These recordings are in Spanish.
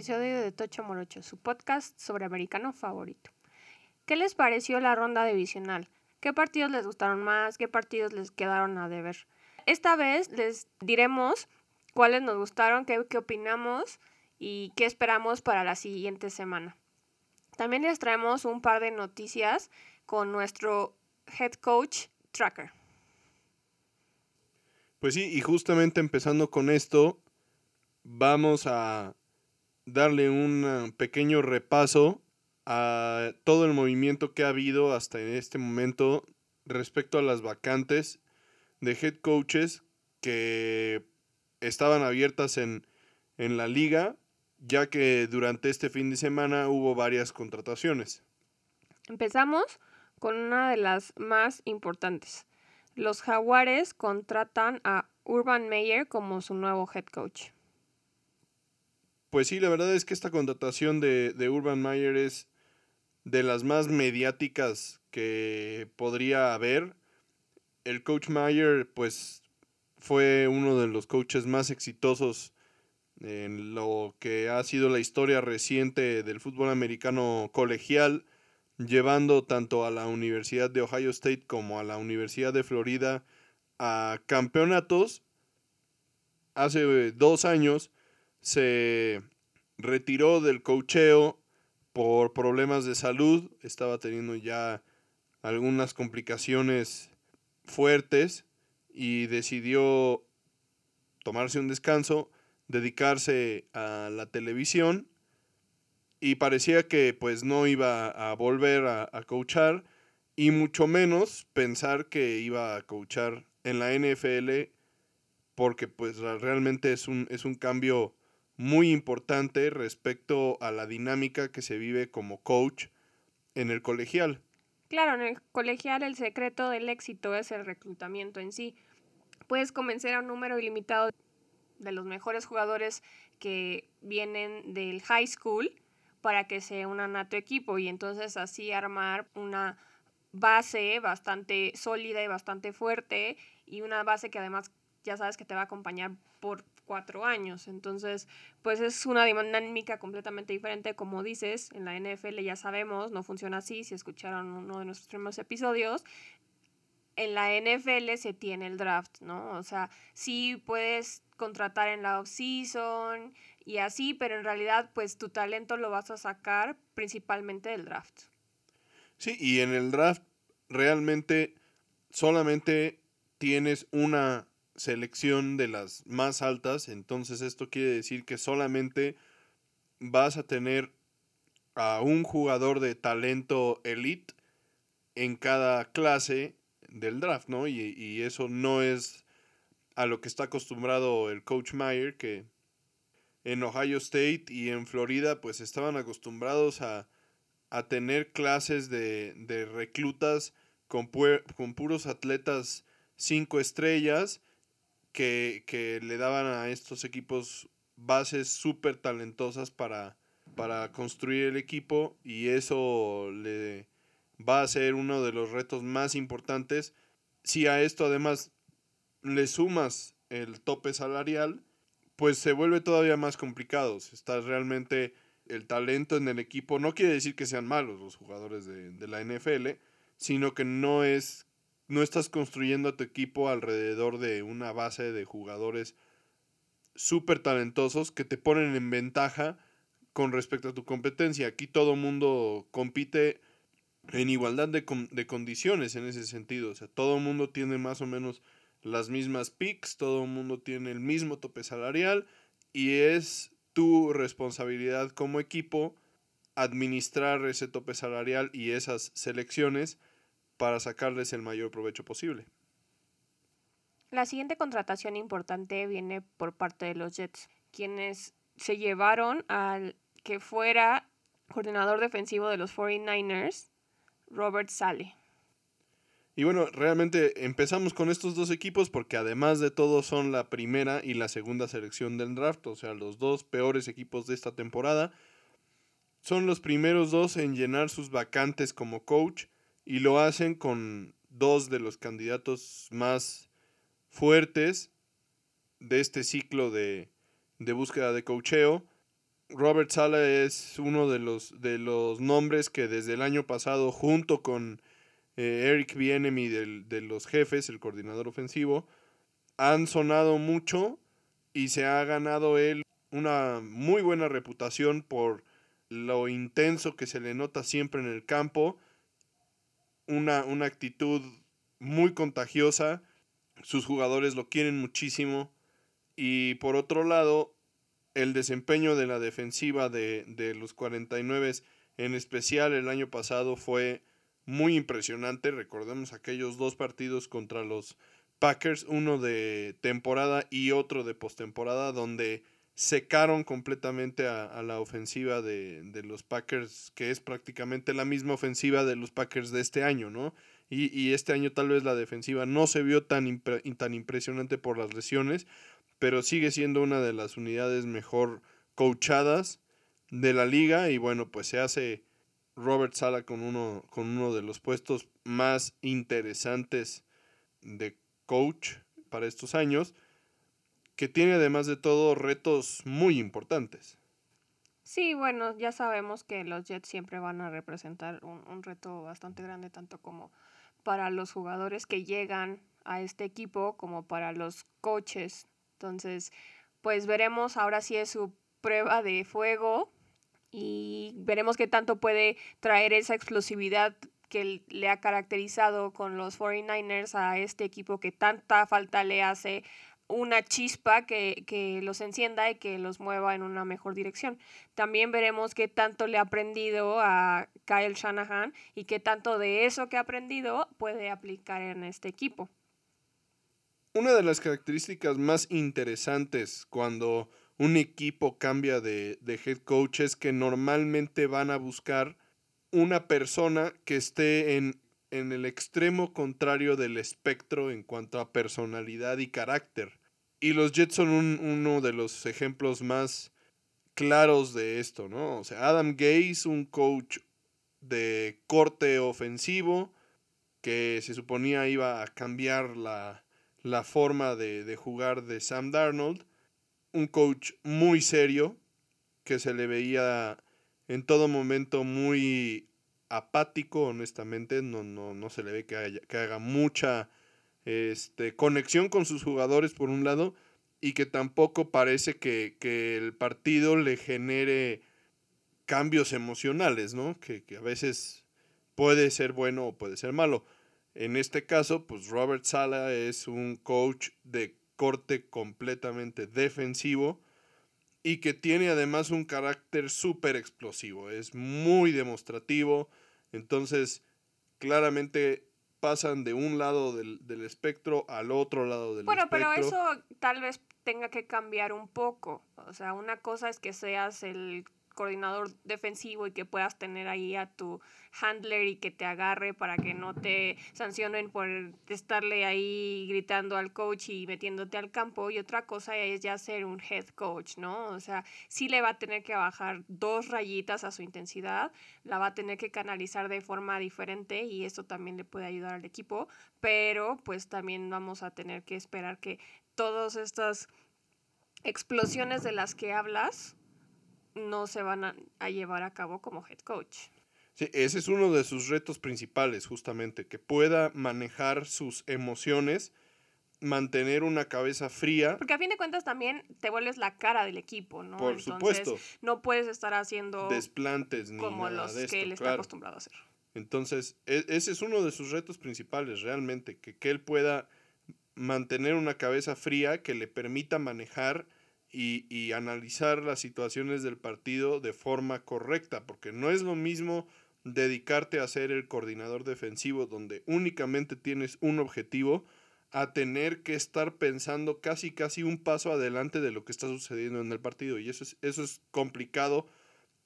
episodio de Tocho Morocho, su podcast sobre americano favorito. ¿Qué les pareció la ronda divisional? ¿Qué partidos les gustaron más? ¿Qué partidos les quedaron a deber? Esta vez les diremos cuáles nos gustaron, qué, qué opinamos y qué esperamos para la siguiente semana. También les traemos un par de noticias con nuestro head coach tracker. Pues sí, y justamente empezando con esto, vamos a darle un pequeño repaso a todo el movimiento que ha habido hasta este momento respecto a las vacantes de head coaches que estaban abiertas en, en la liga, ya que durante este fin de semana hubo varias contrataciones. Empezamos con una de las más importantes. Los Jaguares contratan a Urban Meyer como su nuevo head coach. Pues sí, la verdad es que esta contratación de, Urban Meyer es de las más mediáticas que podría haber. El coach Meyer, pues, fue uno de los coaches más exitosos en lo que ha sido la historia reciente del fútbol americano colegial, llevando tanto a la Universidad de Ohio State como a la Universidad de Florida a campeonatos. Hace dos años se retiró del cocheo por problemas de salud, estaba teniendo ya algunas complicaciones fuertes y decidió tomarse un descanso, dedicarse a la televisión y parecía que pues no iba a volver a, a coachar y mucho menos pensar que iba a coachar en la NFL porque pues realmente es un, es un cambio muy importante respecto a la dinámica que se vive como coach en el colegial. Claro, en el colegial el secreto del éxito es el reclutamiento en sí. Puedes convencer a un número ilimitado de los mejores jugadores que vienen del high school para que se unan a tu equipo y entonces así armar una base bastante sólida y bastante fuerte y una base que además ya sabes que te va a acompañar por cuatro años. Entonces, pues es una dinámica completamente diferente, como dices, en la NFL ya sabemos, no funciona así, si escucharon uno de nuestros primeros episodios. En la NFL se tiene el draft, ¿no? O sea, sí puedes contratar en la off-season y así, pero en realidad, pues tu talento lo vas a sacar principalmente del draft. Sí, y en el draft realmente solamente tienes una selección de las más altas, entonces esto quiere decir que solamente vas a tener a un jugador de talento elite en cada clase del draft, ¿no? Y, eso no es a lo que está acostumbrado el coach Meyer, que en Ohio State y en Florida pues estaban acostumbrados a, tener clases de, de reclutas con, con puros atletas cinco estrellas que, le daban a estos equipos bases súper talentosas para, para construir el equipo y eso le va a ser uno de los retos más importantes. Si a esto además le sumas el tope salarial, pues se vuelve todavía más complicado. Está realmente el talento en el equipo. No quiere decir que sean malos los jugadores de, de la NFL, sino que no es no estás construyendo a tu equipo alrededor de una base de jugadores súper talentosos que te ponen en ventaja con respecto a tu competencia. Aquí todo mundo compite en igualdad de, de condiciones en ese sentido. O sea, todo mundo tiene más o menos las mismas picks, todo mundo tiene el mismo tope salarial y es tu responsabilidad como equipo administrar ese tope salarial y esas selecciones para sacarles el mayor provecho posible. La siguiente contratación importante viene por parte de los Jets, quienes se llevaron al que fuera coordinador defensivo de los 49ers, Robert Sale. Y bueno, realmente empezamos con estos dos equipos porque además de todo son la primera y la segunda selección del draft, o sea, los dos peores equipos de esta temporada. Son los primeros dos en llenar sus vacantes como coach y lo hacen con dos de los candidatos más fuertes de este ciclo de, búsqueda de cocheo. Robert Sala es uno de los, de los nombres que desde el año pasado, junto con eh, Eric Bienemy de los jefes, el coordinador ofensivo, han sonado mucho y se ha ganado él una muy buena reputación por lo intenso que se le nota siempre en el campo, una, una actitud muy contagiosa, sus jugadores lo quieren muchísimo y por otro lado, el desempeño de la defensiva de, de los 49 en especial el año pasado fue muy impresionante. Recordemos aquellos dos partidos contra los Packers, uno de temporada y otro de postemporada, donde secaron completamente a, la ofensiva de, los Packers, que es prácticamente la misma ofensiva de los Packers de este año, ¿no? Y, este año tal vez la defensiva no se vio tan, tan impresionante por las lesiones, pero sigue siendo una de las unidades mejor coachadas de la liga y bueno, pues se hace Robert Sala con uno, con uno de los puestos más interesantes de coach para estos años, que tiene además de todo retos muy importantes. Sí, bueno, ya sabemos que los Jets siempre van a representar un, un reto bastante grande, tanto como para los jugadores que llegan a este equipo como para los coaches. Entonces, pues veremos ahora sí es su prueba de fuego y veremos qué tanto puede traer esa explosividad que le ha caracterizado con los 49ers a este equipo que tanta falta le hace una chispa que, que, los encienda y que los mueva en una mejor dirección. También veremos qué tanto le ha aprendido a Kyle Shanahan y qué tanto de eso que ha aprendido puede aplicar en este equipo. Una de las características más interesantes cuando un equipo cambia de, head coach es que normalmente van a buscar una persona que esté en, en el extremo contrario del espectro en cuanto a personalidad y carácter. Y los Jets son uno de los ejemplos más claros de esto, ¿no? O sea, Adam Gase, un coach de corte ofensivo, que se suponía iba a cambiar la, la forma de, de, jugar de Sam Darnold, un coach muy serio, que se le veía en todo momento muy apático, honestamente, no, no, no se le ve que, que haga mucha este, conexión con sus jugadores por un lado, y que tampoco parece que, que el partido le genere cambios emocionales, ¿no? Que, que, a veces puede ser bueno o puede ser malo. En este caso, pues Robert Sala es un coach de corte completamente defensivo y que tiene además un carácter súper explosivo, es muy demostrativo, entonces claramente pasan de un lado del, del espectro al otro lado del bueno, espectro. Bueno, pero eso tal vez tenga que cambiar un poco, o sea, una cosa es que seas el coordinador defensivo y que puedas tener ahí a tu handler y que te agarre para que no te sancionen por estarle ahí gritando al coach y metiéndote al campo. Y otra cosa es ya ser un head coach, ¿no? O sea, sí le va a tener que bajar dos rayitas a su intensidad, la va a tener que canalizar de forma diferente y eso también le puede ayudar al equipo, pero pues también vamos a tener que esperar que todas estas explosiones de las que hablas no se van a, llevar a cabo como head coach. Sí, ese es uno de sus retos principales, justamente, que pueda manejar sus emociones, mantener una cabeza fría. Porque a fin de cuentas también te vuelves la cara del equipo, ¿no? Por supuesto. No puedes estar haciendo desplantes ni como los que él está acostumbrado a hacer. Entonces, e, ese es uno de sus retos principales, realmente, que, que él pueda mantener una cabeza fría que le permita manejar y, analizar las situaciones del partido de forma correcta, porque no es lo mismo dedicarte a ser el coordinador defensivo donde únicamente tienes un objetivo a tener que estar pensando casi casi un paso adelante de lo que está sucediendo en el partido y eso es, eso es complicado,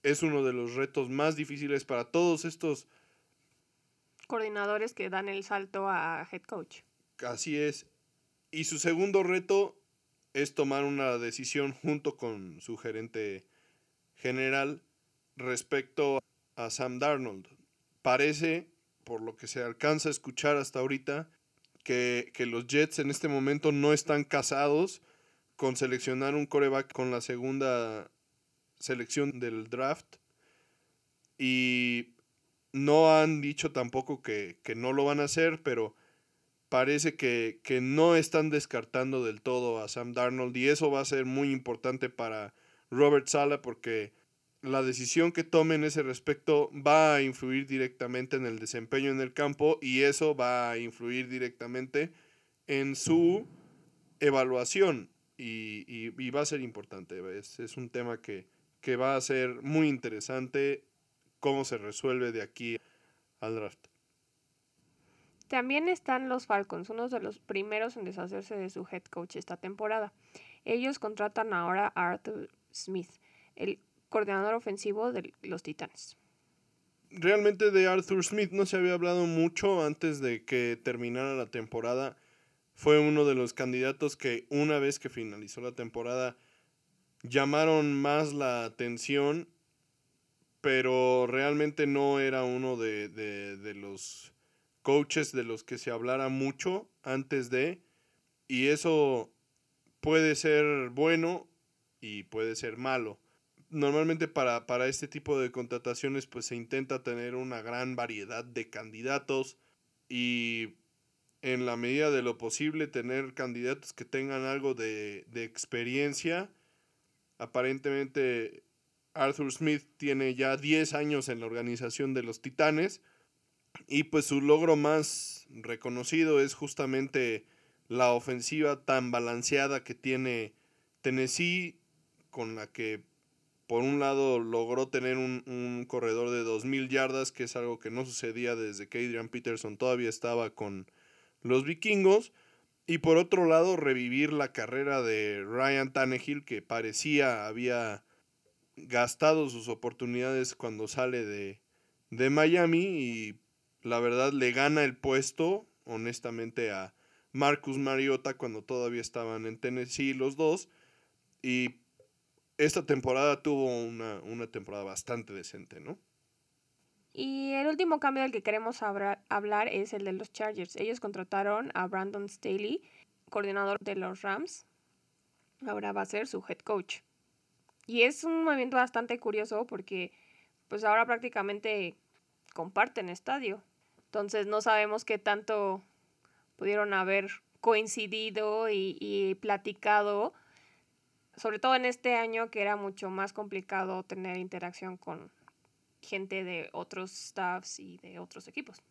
es uno de los retos más difíciles para todos estos coordinadores que dan el salto a head coach. Así es. Y su segundo reto es tomar una decisión junto con su gerente general respecto a Sam Darnold. Parece, por lo que se alcanza a escuchar hasta ahorita, que, los Jets en este momento no están casados con seleccionar un coreback con la segunda selección del draft y no han dicho tampoco que, no lo van a hacer, pero parece que, que, no están descartando del todo a Sam Darnold y eso va a ser muy importante para Robert Sala porque la decisión que tome en ese respecto va a influir directamente en el desempeño en el campo y eso va a influir directamente en su evaluación y, va a ser importante. Es, un tema que, que, va a ser muy interesante cómo se resuelve de aquí al draft. También están los Falcons, uno de los primeros en deshacerse de su head coach esta temporada. Ellos contratan ahora a Arthur Smith, el coordinador ofensivo de los Titanes. Realmente de Arthur Smith no se había hablado mucho antes de que terminara la temporada fue uno de los candidatos que una vez que finalizó la temporada llamaron más la atención, pero realmente no era uno de, de, los coaches de los que se hablara mucho antes de, y eso puede ser bueno y puede ser malo. Normalmente para, para este tipo de contrataciones pues se intenta tener una gran variedad de candidatos y en la medida de lo posible tener candidatos que tengan algo de, experiencia. Aparentemente Arthur Smith tiene ya 10 años en la organización de los Titanes y pues su logro más reconocido es justamente la ofensiva tan balanceada que tiene Tennessee con la que por un lado logró tener un, un corredor de 2.000 yardas que es algo que no sucedía desde que Adrian Peterson todavía estaba con los vikingos. Y por otro lado, revivir la carrera de Ryan Tannehill, que parecía había gastado sus oportunidades cuando sale de, de Miami y la verdad le gana el puesto, honestamente, a Marcus Mariota cuando todavía estaban en Tennessee los dos. Y esta temporada tuvo una, una temporada bastante decente, ¿no? Y el último cambio del que queremos hablar es el de los Chargers. Ellos contrataron a Brandon Staley, coordinador de los Rams. Ahora va a ser su head coach. Y es un movimiento bastante curioso porque pues ahora prácticamente comparten estadio. Entonces no sabemos qué tanto pudieron haber coincidido y, y platicado, sobre todo en este año que era mucho más complicado tener interacción con, gente de otros staffs y de otros equipos.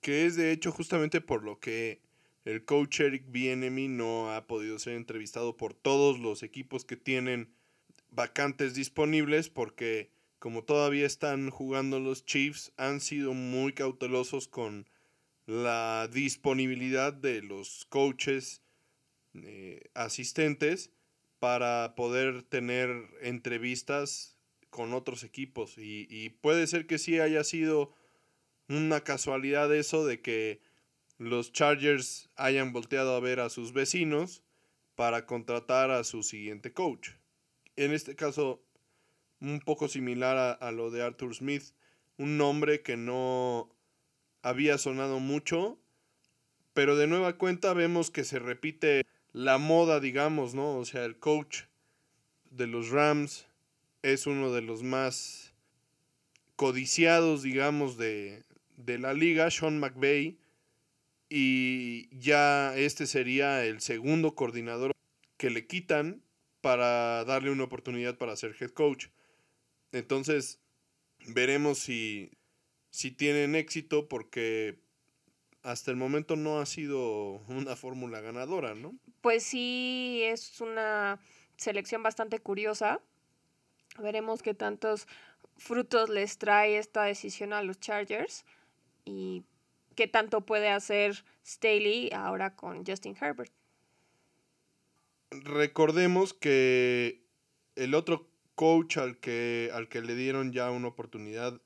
Que es de hecho justamente por lo que el coach Eric Bienemy no ha podido ser entrevistado por todos los equipos que tienen vacantes disponibles porque como todavía están jugando los Chiefs han sido muy cautelosos con la disponibilidad de los coaches eh, asistentes para poder tener entrevistas con otros equipos. Y, puede ser que sí haya sido una casualidad eso de que los Chargers hayan volteado a ver a sus vecinos para contratar a su siguiente coach. En este caso, un poco similar a, lo de Arthur Smith, un nombre que no había sonado mucho, pero de nueva cuenta vemos que se repite la moda, digamos, ¿no? O sea, el coach de los Rams es uno de los más codiciados, digamos, de, la liga, Sean McVay, y ya este sería el segundo coordinador que le quitan para darle una oportunidad para ser head coach. Entonces, veremos si, si tienen éxito porque hasta el momento no ha sido una fórmula ganadora, ¿no? Pues sí, es una selección bastante curiosa Veremos qué tantos frutos les trae esta decisión a los Chargers y qué tanto puede hacer Staley ahora con Justin Herbert. Recordemos que el otro coach al que, al que le dieron ya una oportunidad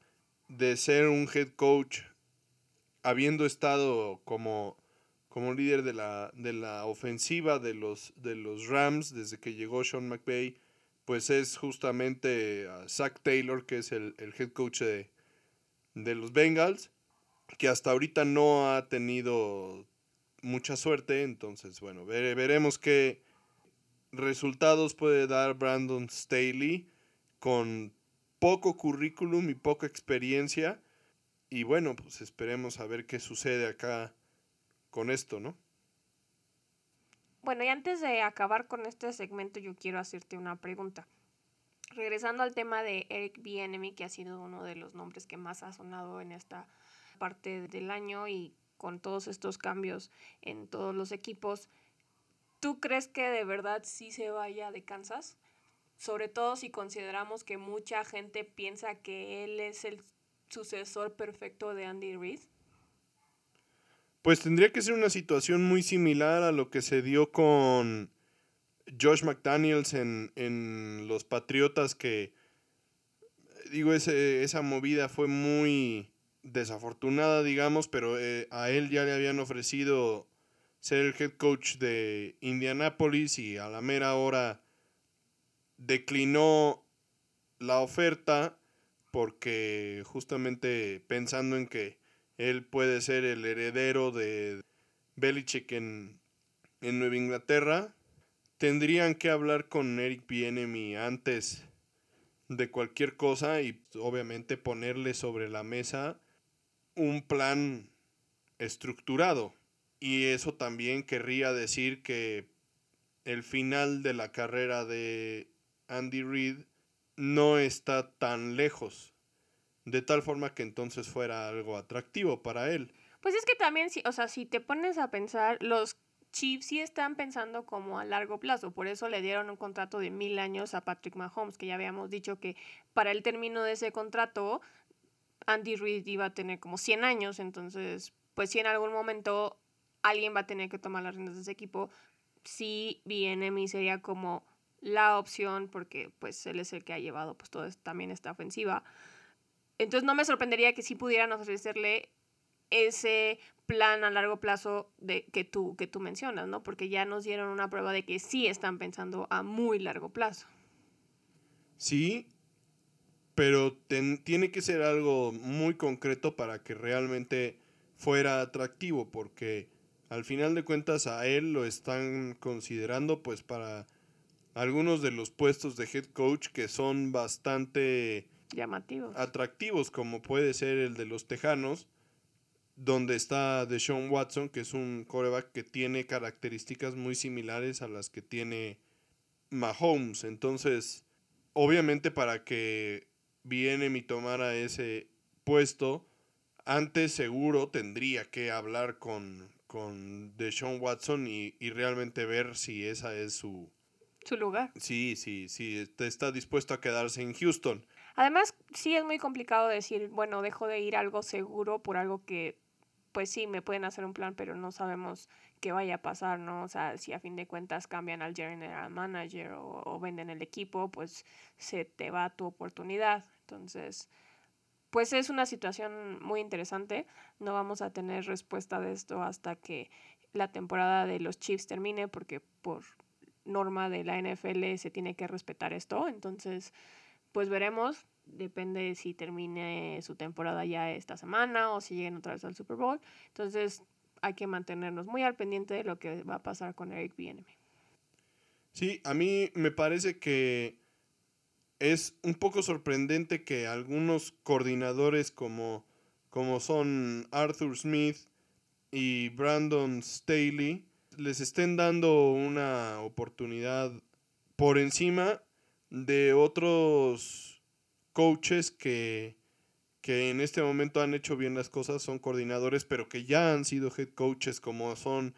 de ser un head coach, habiendo estado como, como líder de la, de la ofensiva de los, de los Rams desde que llegó Sean McVay, pues es justamente Zach Taylor, que es el, head coach de, los Bengals, que hasta ahorita no ha tenido mucha suerte, entonces bueno, veremos qué resultados puede dar Brandon Staley. con poco currículum y poca experiencia. Y bueno, pues esperemos a ver qué sucede acá con esto, ¿no? Bueno, y antes de acabar con este segmento, yo quiero hacerte una pregunta. Regresando al tema de Eric Bienemy, que ha sido uno de los nombres que más ha sonado en esta parte del año y con todos estos cambios en todos los equipos, ¿tú crees que de verdad sí se vaya de Kansas? Sobre todo si consideramos que mucha gente piensa que él es el sucesor perfecto de Andy Reid. Pues tendría que ser una situación muy similar a lo que se dio con Josh McDaniels en, en los Patriotas, que digo, ese, esa movida fue muy desafortunada, digamos, pero eh, a él ya le habían ofrecido ser el head coach de Indianapolis y a la mera hora declinó la oferta porque justamente pensando en que él puede ser el heredero de Belichick en, en Nueva Inglaterra, tendrían que hablar con Eric Bienemy antes de cualquier cosa y obviamente ponerle sobre la mesa un plan estructurado. Y eso también querría decir que el final de la carrera de Andy Reid no está tan lejos. De tal forma que entonces fuera algo atractivo para él. Pues es que también, si, o sea, si te pones a pensar, los Chiefs sí están pensando como a largo plazo, por eso le dieron un contrato de mil años a Patrick Mahomes, que ya habíamos dicho que para el término de ese contrato Andy Reid iba a tener como 100 años, entonces, pues si en algún momento alguien va a tener que tomar las riendas de ese equipo, sí BNM sería como la opción porque pues él es el que ha llevado pues todo también esta ofensiva. Entonces no me sorprendería que sí pudieran ofrecerle ese plan a largo plazo de, que, tú, que tú mencionas, ¿no? Porque ya nos dieron una prueba de que sí están pensando a muy largo plazo. Sí, pero tiene que ser algo muy concreto para que realmente fuera atractivo, porque al final de cuentas a él lo están considerando pues para algunos de los puestos de head coach que son bastante llamativos, atractivos, como puede ser el de los Tejanos, donde está Deshaun Watson, que es un coreback que tiene características muy similares a las que tiene Mahomes. Entonces, obviamente para que viene mi tomara ese puesto, antes seguro tendría que hablar con, con Deshaun Watson y, realmente ver si esa es su... Su lugar. Sí, sí, sí, está dispuesto a quedarse en Houston. Además, sí es muy complicado decir, bueno, dejo de ir algo seguro por algo que, pues sí, me pueden hacer un plan, pero no sabemos qué vaya a pasar, ¿no? O sea, si a fin de cuentas cambian al general manager o, o venden el equipo, pues se te va tu oportunidad. Entonces, pues es una situación muy interesante. No vamos a tener respuesta de esto hasta que la temporada de los Chiefs termine, porque por norma de la NFL se tiene que respetar esto. Entonces, pues veremos. Depende si termine su temporada ya esta semana o si lleguen otra vez al Super Bowl. Entonces, hay que mantenernos muy al pendiente de lo que va a pasar con Eric Bieniemy. Sí, a mí me parece que es un poco sorprendente que algunos coordinadores como, como son Arthur Smith y Brandon Staley les estén dando una oportunidad por encima de otros coaches que, que en este momento han hecho bien las cosas, son coordinadores, pero que ya han sido head coaches como son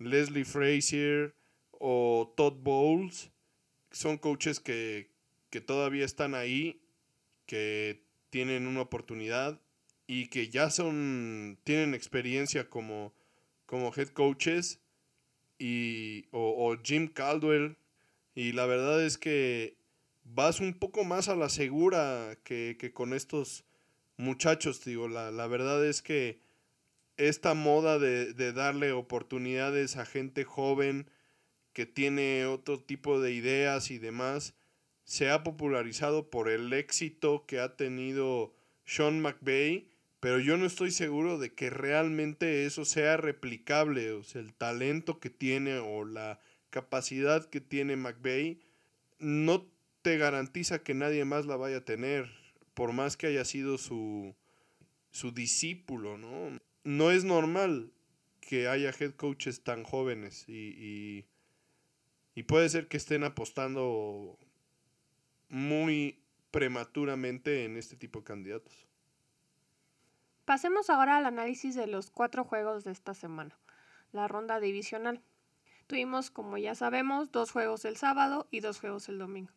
Leslie Frazier o Todd Bowles. Son coaches que, que todavía están ahí, que tienen una oportunidad y que ya son, tienen experiencia como, como head coaches y, o, Jim Caldwell. Y la verdad es que vas un poco más a la segura que, con estos muchachos, digo. La, la, verdad es que esta moda de, de darle oportunidades a gente joven que tiene otro tipo de ideas y demás, se ha popularizado por el éxito que ha tenido Sean McVay, pero yo no estoy seguro de que realmente eso sea replicable, o sea, el talento que tiene o la capacidad que tiene McVay, no te garantiza que nadie más la vaya a tener, por más que haya sido su, su discípulo, ¿no? No es normal que haya head coaches tan jóvenes y, y puede ser que estén apostando muy prematuramente en este tipo de candidatos. Pasemos ahora al análisis de los cuatro juegos de esta semana, la ronda divisional. Tuvimos, como ya sabemos, dos juegos el sábado y dos juegos el domingo.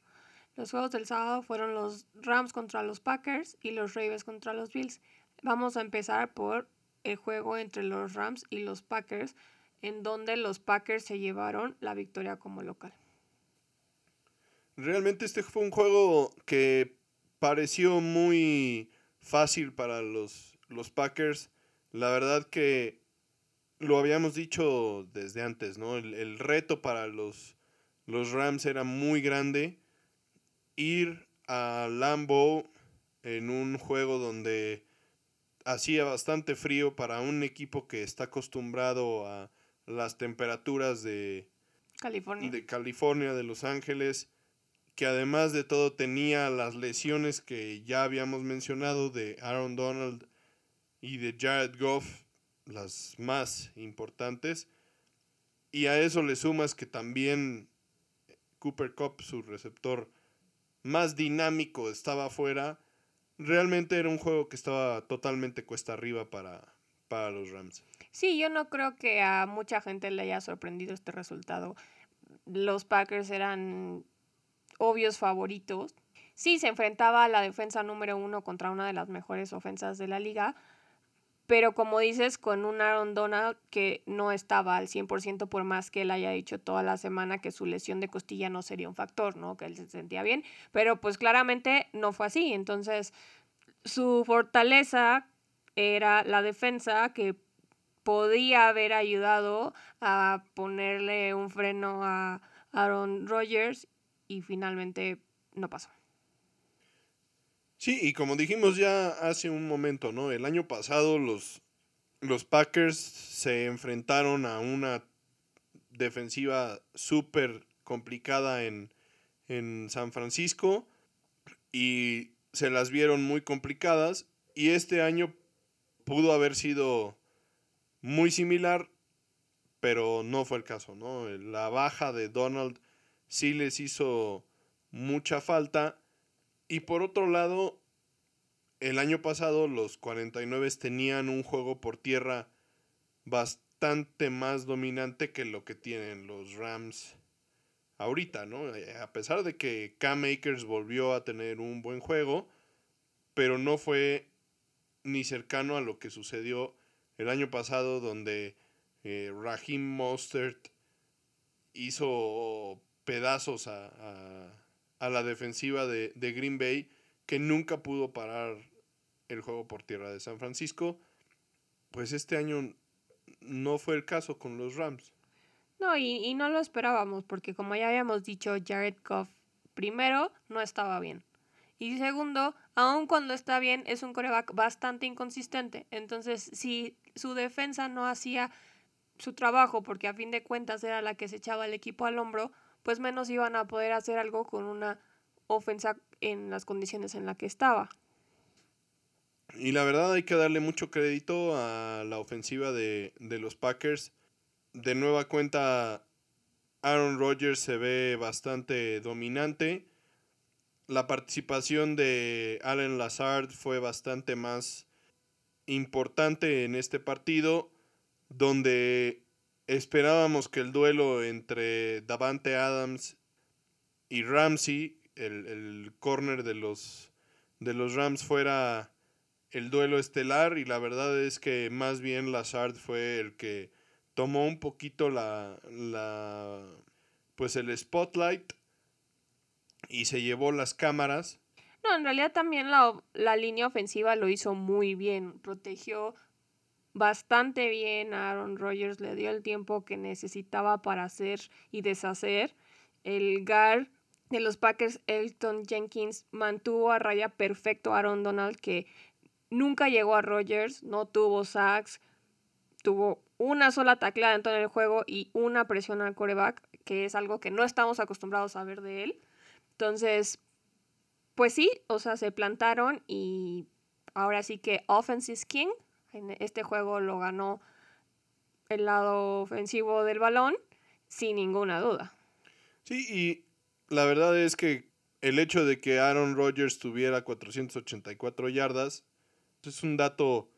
Los juegos del sábado fueron los Rams contra los Packers y los Ravens contra los Bills. Vamos a empezar por el juego entre los Rams y los Packers, en donde los Packers se llevaron la victoria como local. Realmente este fue un juego que pareció muy fácil para los, los Packers. La verdad que lo habíamos dicho desde antes, ¿no? El, reto para los, los Rams era muy grande. Ir a Lambo en un juego donde hacía bastante frío para un equipo que está acostumbrado a las temperaturas de California, de, California, de Los Ángeles, que además de todo tenía las lesiones que ya habíamos mencionado de Aaron Donald y de Jared Goff, las más importantes. Y a eso le sumas que también Cooper Cup, su receptor más dinámico, estaba afuera. Realmente era un juego que estaba totalmente cuesta arriba para, para los Rams. Sí, yo no creo que a mucha gente le haya sorprendido este resultado. Los Packers eran obvios favoritos. Sí, se enfrentaba a la defensa número uno contra una de las mejores ofensas de la liga, pero como dices, con un Aaron Donald que no estaba al 100% por más que él haya dicho toda la semana que su lesión de costilla no sería un factor, ¿no? Que él se sentía bien, pero pues claramente no fue así. Entonces, su fortaleza era la defensa que podía haber ayudado a ponerle un freno a Aaron Rodgers y finalmente no pasó. Sí, y como dijimos ya hace un momento, ¿no? El año pasado los, los Packers se enfrentaron a una defensiva súper complicada en, en San Francisco y se las vieron muy complicadas y este año pudo haber sido muy similar, pero no fue el caso, ¿no? La baja de Donald sí les hizo mucha falta. Y por otro lado, el año pasado los 49 tenían un juego por tierra bastante más dominante que lo que tienen los Rams ahorita, ¿no? A pesar de que Cam Akers volvió a tener un buen juego, pero no fue ni cercano a lo que sucedió el año pasado donde eh, Raheem Mostert hizo pedazos a, la defensiva de, Green Bay que nunca pudo parar el juego por tierra de San Francisco. Pues este año no fue el caso con los Rams. No, y, y no lo esperábamos, porque como ya habíamos dicho, Jared Goff primero no estaba bien. Y segundo, aun cuando está bien, es un coreback bastante inconsistente. Entonces, si su defensa no hacía su trabajo, porque a fin de cuentas era la que se echaba el equipo al hombro, pues menos iban a poder hacer algo con una ofensa en las condiciones en las que estaba. Y la verdad hay que darle mucho crédito a la ofensiva de, de los Packers. De nueva cuenta, Aaron Rodgers se ve bastante dominante. La participación de Allen Lazard fue bastante más importante en este partido, donde Esperábamos que el duelo entre Davante Adams y Ramsey, el, el corner de los, de los Rams, fuera el duelo estelar y la verdad es que más bien Lazard fue el que tomó un poquito la, la pues el spotlight y se llevó las cámaras. No, en realidad también la, la línea ofensiva lo hizo muy bien, protegió bastante bien. Aaron Rodgers le dio el tiempo que necesitaba para hacer y deshacer. El GAR de los Packers, Elton Jenkins, mantuvo a raya perfecto a Aaron Donald, que nunca llegó a Rodgers, no tuvo sacks, tuvo una sola tacleada en todo el juego y una presión al coreback, que es algo que no estamos acostumbrados a ver de él. Entonces, pues sí, o sea, se plantaron y ahora sí que offense is king. Este juego lo ganó el lado ofensivo del balón, sin ninguna duda. Sí, y la verdad es que el hecho de que Aaron Rodgers tuviera 484 yardas es un dato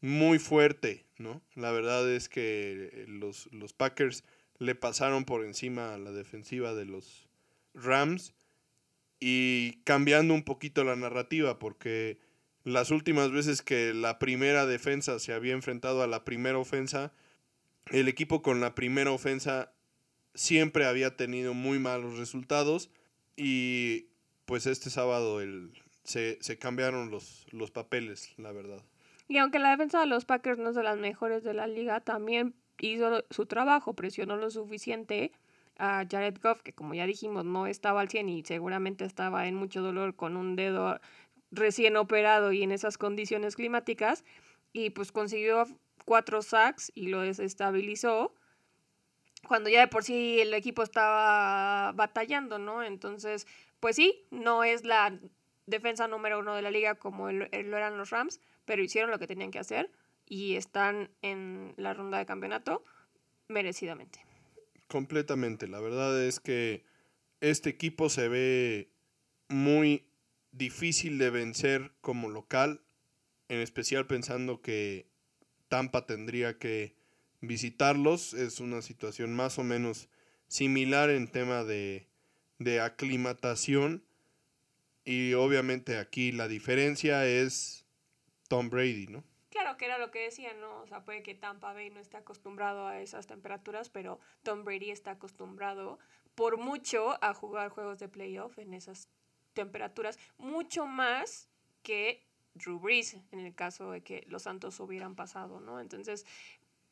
muy fuerte, ¿no? La verdad es que los, los Packers le pasaron por encima a la defensiva de los Rams y cambiando un poquito la narrativa porque las últimas veces que la primera defensa se había enfrentado a la primera ofensa, el equipo con la primera ofensa siempre había tenido muy malos resultados y pues este sábado se, cambiaron los, los papeles, la verdad. Y aunque la defensa de los Packers no es de las mejores de la liga, también hizo su trabajo, presionó lo suficiente a Jared Goff, que como ya dijimos, no estaba al 100 y seguramente estaba en mucho dolor con un dedo recién operado y en esas condiciones climáticas, y pues consiguió cuatro sacks y lo desestabilizó cuando ya de por sí el equipo estaba batallando, ¿no? Entonces, pues sí, no es la defensa número uno de la liga como lo eran los Rams, pero hicieron lo que tenían que hacer y están en la ronda de campeonato merecidamente. Completamente. La verdad es que este equipo se ve muy difícil de vencer como local, en especial pensando que Tampa tendría que visitarlos. Es una situación más o menos similar en tema de, de aclimatación. Y obviamente aquí la diferencia es Tom Brady, ¿no? Claro, que era lo que decían, ¿no? O sea, puede que Tampa Bay no esté acostumbrado a esas temperaturas, pero Tom Brady está acostumbrado por mucho a jugar juegos de playoff en esas temperaturas, mucho más que Drew Brees en el caso de que los Santos hubieran pasado, ¿no? Entonces,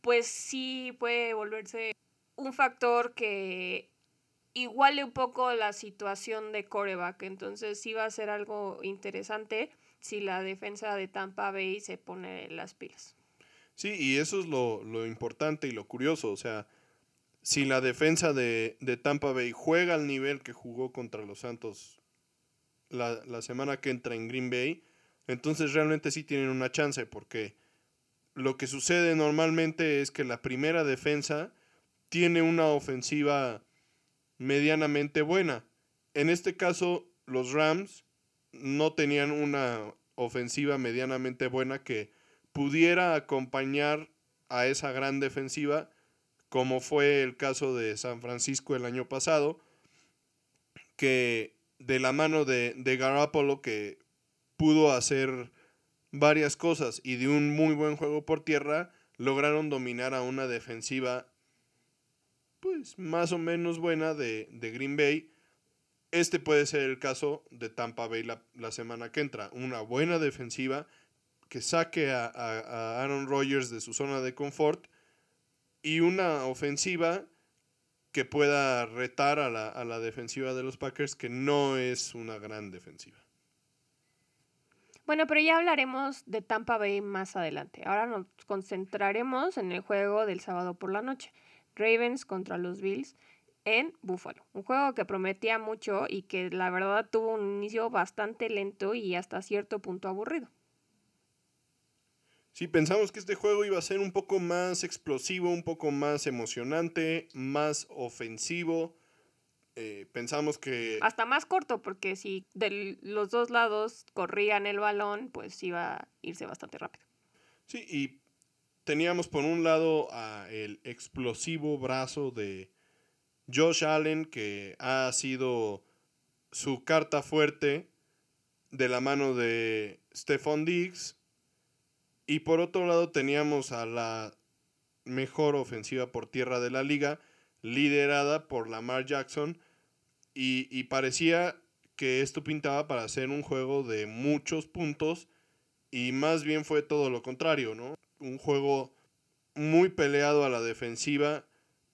pues sí puede volverse un factor que iguale un poco la situación de coreback, entonces sí va a ser algo interesante si la defensa de Tampa Bay se pone las pilas. Sí, y eso es lo, importante y lo curioso. O sea, si la defensa de, Tampa Bay juega al nivel que jugó contra los Santos la, la, semana que entra en Green Bay, entonces realmente sí tienen una chance, porque lo que sucede normalmente es que la primera defensa tiene una ofensiva medianamente buena. En este caso, los Rams no tenían una ofensiva medianamente buena que pudiera acompañar a esa gran defensiva, como fue el caso de San Francisco el año pasado, que de la mano de, de Garoppolo, que pudo hacer varias cosas y de un muy buen juego por tierra, lograron dominar a una defensiva pues más o menos buena de, de Green Bay este puede ser el caso de Tampa Bay la, semana que entra. Una buena defensiva que saque a, Aaron Rodgers de su zona de confort y una ofensiva que pueda retar a la, a la defensiva de los Packers, que no es una gran defensiva. Bueno, pero ya hablaremos de Tampa Bay más adelante. Ahora nos concentraremos en el juego del sábado por la noche. Ravens contra los Bills en Buffalo. Un juego que prometía mucho y que la verdad tuvo un inicio bastante lento y hasta cierto punto aburrido. Sí, pensamos que este juego iba a ser un poco más explosivo, un poco más emocionante, más ofensivo. Eh, pensamos que... Hasta más corto, porque si de los dos lados corrían el balón, pues iba a irse bastante rápido. Sí, y teníamos por un lado a el explosivo brazo de Josh Allen, que ha sido su carta fuerte de la mano de Stephon Diggs. Y por otro lado teníamos a la mejor ofensiva por tierra de la liga, liderada por Lamar Jackson. Y, y parecía que esto pintaba para hacer un juego de muchos puntos. Y más bien fue todo lo contrario, ¿no? Un juego muy peleado a la defensiva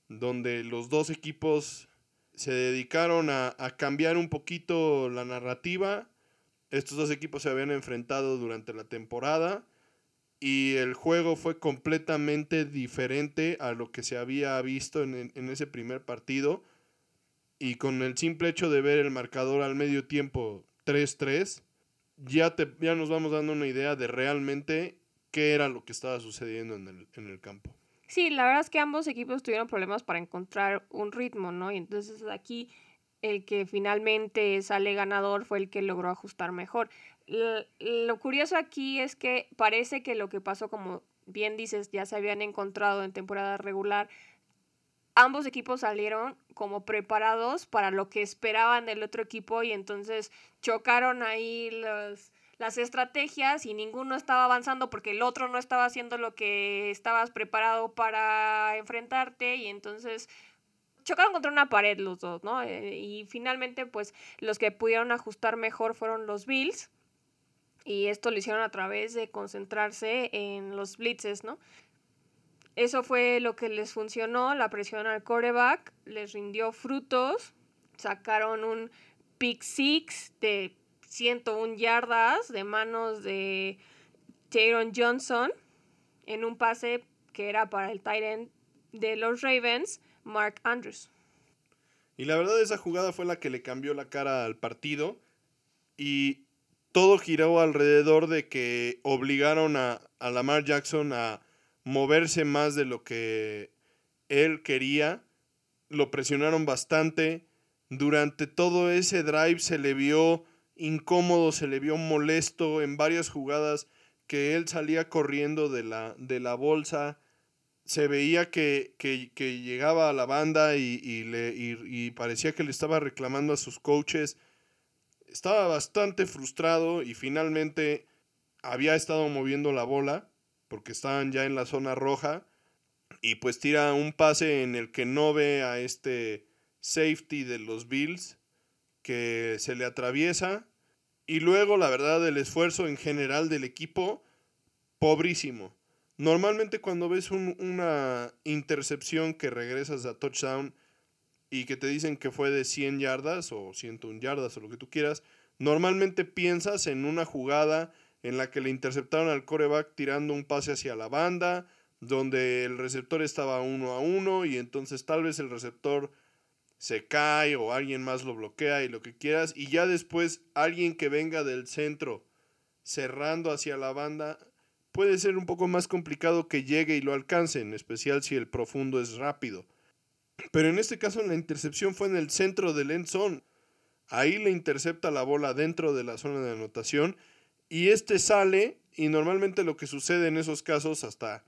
donde los dos equipos se dedicaron a, cambiar un poquito la narrativa. Estos dos equipos se habían enfrentado durante la temporada y el juego fue completamente diferente a lo que se había visto en, ese primer partido. y con el simple hecho de ver el marcador al medio tiempo 3-3, ya, te, ya nos vamos dando una idea de realmente qué era lo que estaba sucediendo en el, en el campo. Sí, la verdad es que ambos equipos tuvieron problemas para encontrar un ritmo, ¿no? Y entonces aquí el que finalmente sale ganador fue el que logró ajustar mejor. Lo, curioso aquí es que parece que lo que pasó, como bien dices, ya se habían encontrado en temporada regular. Ambos equipos salieron como preparados para lo que esperaban del otro equipo y entonces chocaron ahí los, las estrategias y ninguno estaba avanzando porque el otro no estaba haciendo lo que estabas preparado para enfrentarte y entonces chocaron contra una pared los dos, ¿no? Eh, y finalmente pues los que pudieron ajustar mejor fueron los Bills y esto lo hicieron a través de concentrarse en los blitzes, ¿no? Eso fue lo que les funcionó, la presión al coreback les rindió frutos, sacaron un pick six de 101 yardas de manos de Taron Johnson en un pase que era para el tight end de los Ravens, Mark Andrews. Y la verdad esa jugada fue la que le cambió la cara al partido y todo giró alrededor de que obligaron a, a Lamar Jackson a moverse más de lo que él quería. Lo presionaron bastante. Durante todo ese drive se le vio incómodo, se le vio molesto en varias jugadas que él salía corriendo de la, de la bolsa. Se veía que, llegaba a la banda y, le, y, parecía que le estaba reclamando a sus coaches. Estaba bastante frustrado y finalmente había estado moviendo la bola porque estaban ya en la zona roja y pues tira un pase en el que no ve a este safety de los Bills que se le atraviesa. Y luego, la verdad, el esfuerzo en general del equipo, pobrísimo. Normalmente cuando ves una intercepción que regresas a touchdown y que te dicen que fue de 100 yardas o 101 yardas o lo que tú quieras, normalmente piensas en una jugada en la que le interceptaron al coreback tirando un pase hacia la banda, donde el receptor estaba uno a uno y entonces tal vez el receptor se cae o alguien más lo bloquea y lo que quieras. Y ya después alguien que venga del centro cerrando hacia la banda puede ser un poco más complicado que llegue y lo alcance, en especial si el profundo es rápido. Pero en este caso la intercepción fue en el centro del end zone. Ahí le intercepta la bola dentro de la zona de anotación y este sale y normalmente lo que sucede en esos casos hasta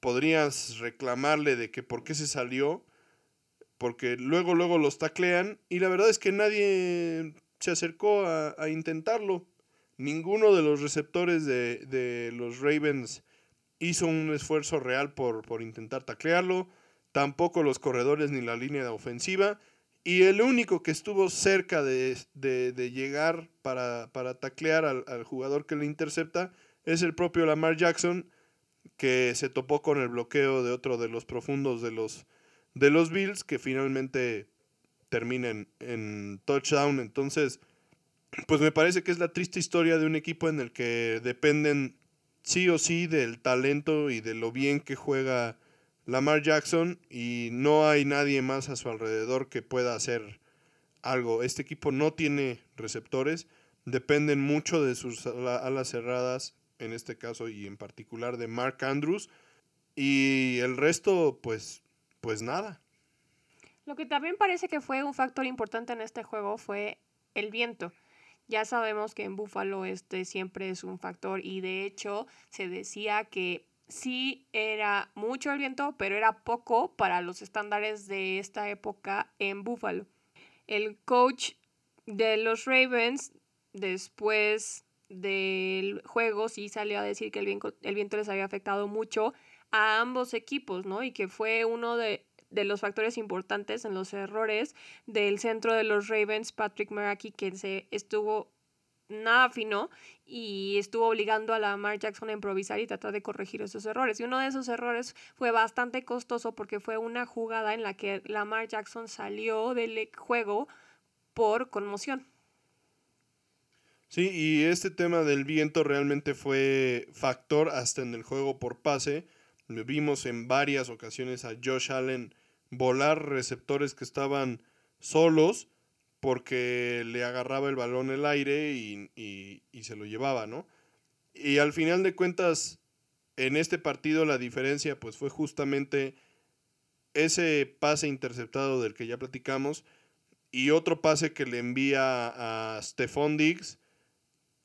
podrías reclamarle de que por qué se salió porque luego, luego los taclean y la verdad es que nadie se acercó a, intentarlo. Ninguno de los receptores de, los Ravens hizo un esfuerzo real por, por, intentar taclearlo, tampoco los corredores ni la línea de ofensiva, y el único que estuvo cerca de, llegar para, para taclear al, jugador que le intercepta es el propio Lamar Jackson, que se topó con el bloqueo de otro de los profundos de los, de los Bills que finalmente terminen en touchdown. Entonces, pues me parece que es la triste historia de un equipo en el que dependen sí o sí del talento y de lo bien que juega Lamar Jackson y no hay nadie más a su alrededor que pueda hacer algo. Este equipo no tiene receptores, dependen mucho de sus alas cerradas, en este caso y en particular de Mark Andrews, y el resto pues pues nada. Lo que también parece que fue un factor importante en este juego fue el viento. Ya sabemos que en Búfalo este siempre es un factor y de hecho se decía que sí era mucho el viento, pero era poco para los estándares de esta época en Búfalo. El coach de los Ravens después del juego sí salió a decir que el viento, el viento les había afectado mucho a ambos equipos, ¿no? Y que fue uno de, los factores importantes en los errores del centro de los Ravens, Patrick Meraki, que se estuvo nada fino y estuvo obligando a Lamar Jackson a improvisar y tratar de corregir esos errores. Y uno de esos errores fue bastante costoso porque fue una jugada en la que Lamar Jackson salió del juego por conmoción. Sí, y este tema del viento realmente fue factor hasta en el juego por pase Vimos en varias ocasiones a Josh Allen volar receptores que estaban solos porque le agarraba el balón el aire y, y, se lo llevaba, ¿no? Y al final de cuentas, en este partido la diferencia pues fue justamente ese pase interceptado del que ya platicamos y otro pase que le envía a Stephon Diggs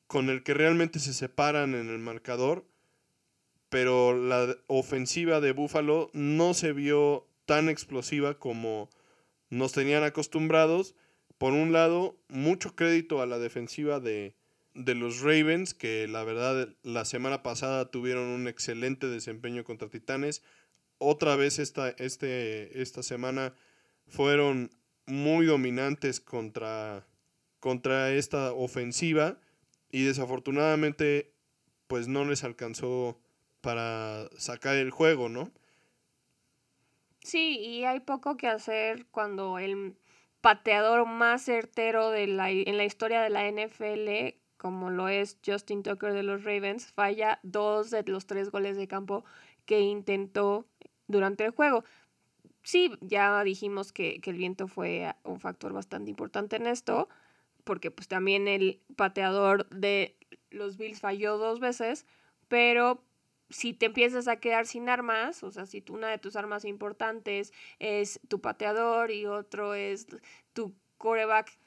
con el que realmente se separan en el marcador, pero la ofensiva de Buffalo no se vio tan explosiva como nos tenían acostumbrados. Por un lado, mucho crédito a la defensiva de, de los Ravens, que la verdad la semana pasada tuvieron un excelente desempeño contra Titanes. Otra vez esta, este, esta semana fueron muy dominantes contra, contra esta ofensiva y desafortunadamente pues no les alcanzó para sacar el juego, ¿no? Sí, y hay poco que hacer cuando el pateador más certero de la, en la historia de la NFL, como lo es Justin Tucker de los Ravens, falla dos de los tres goles de campo que intentó durante el juego. Sí, ya dijimos que, que el viento fue un factor bastante importante en esto, porque pues también el pateador de los Bills falló dos veces, pero si te empiezas a quedar sin armas, o sea, si una de tus armas importantes es tu pateador y otro es tu coreback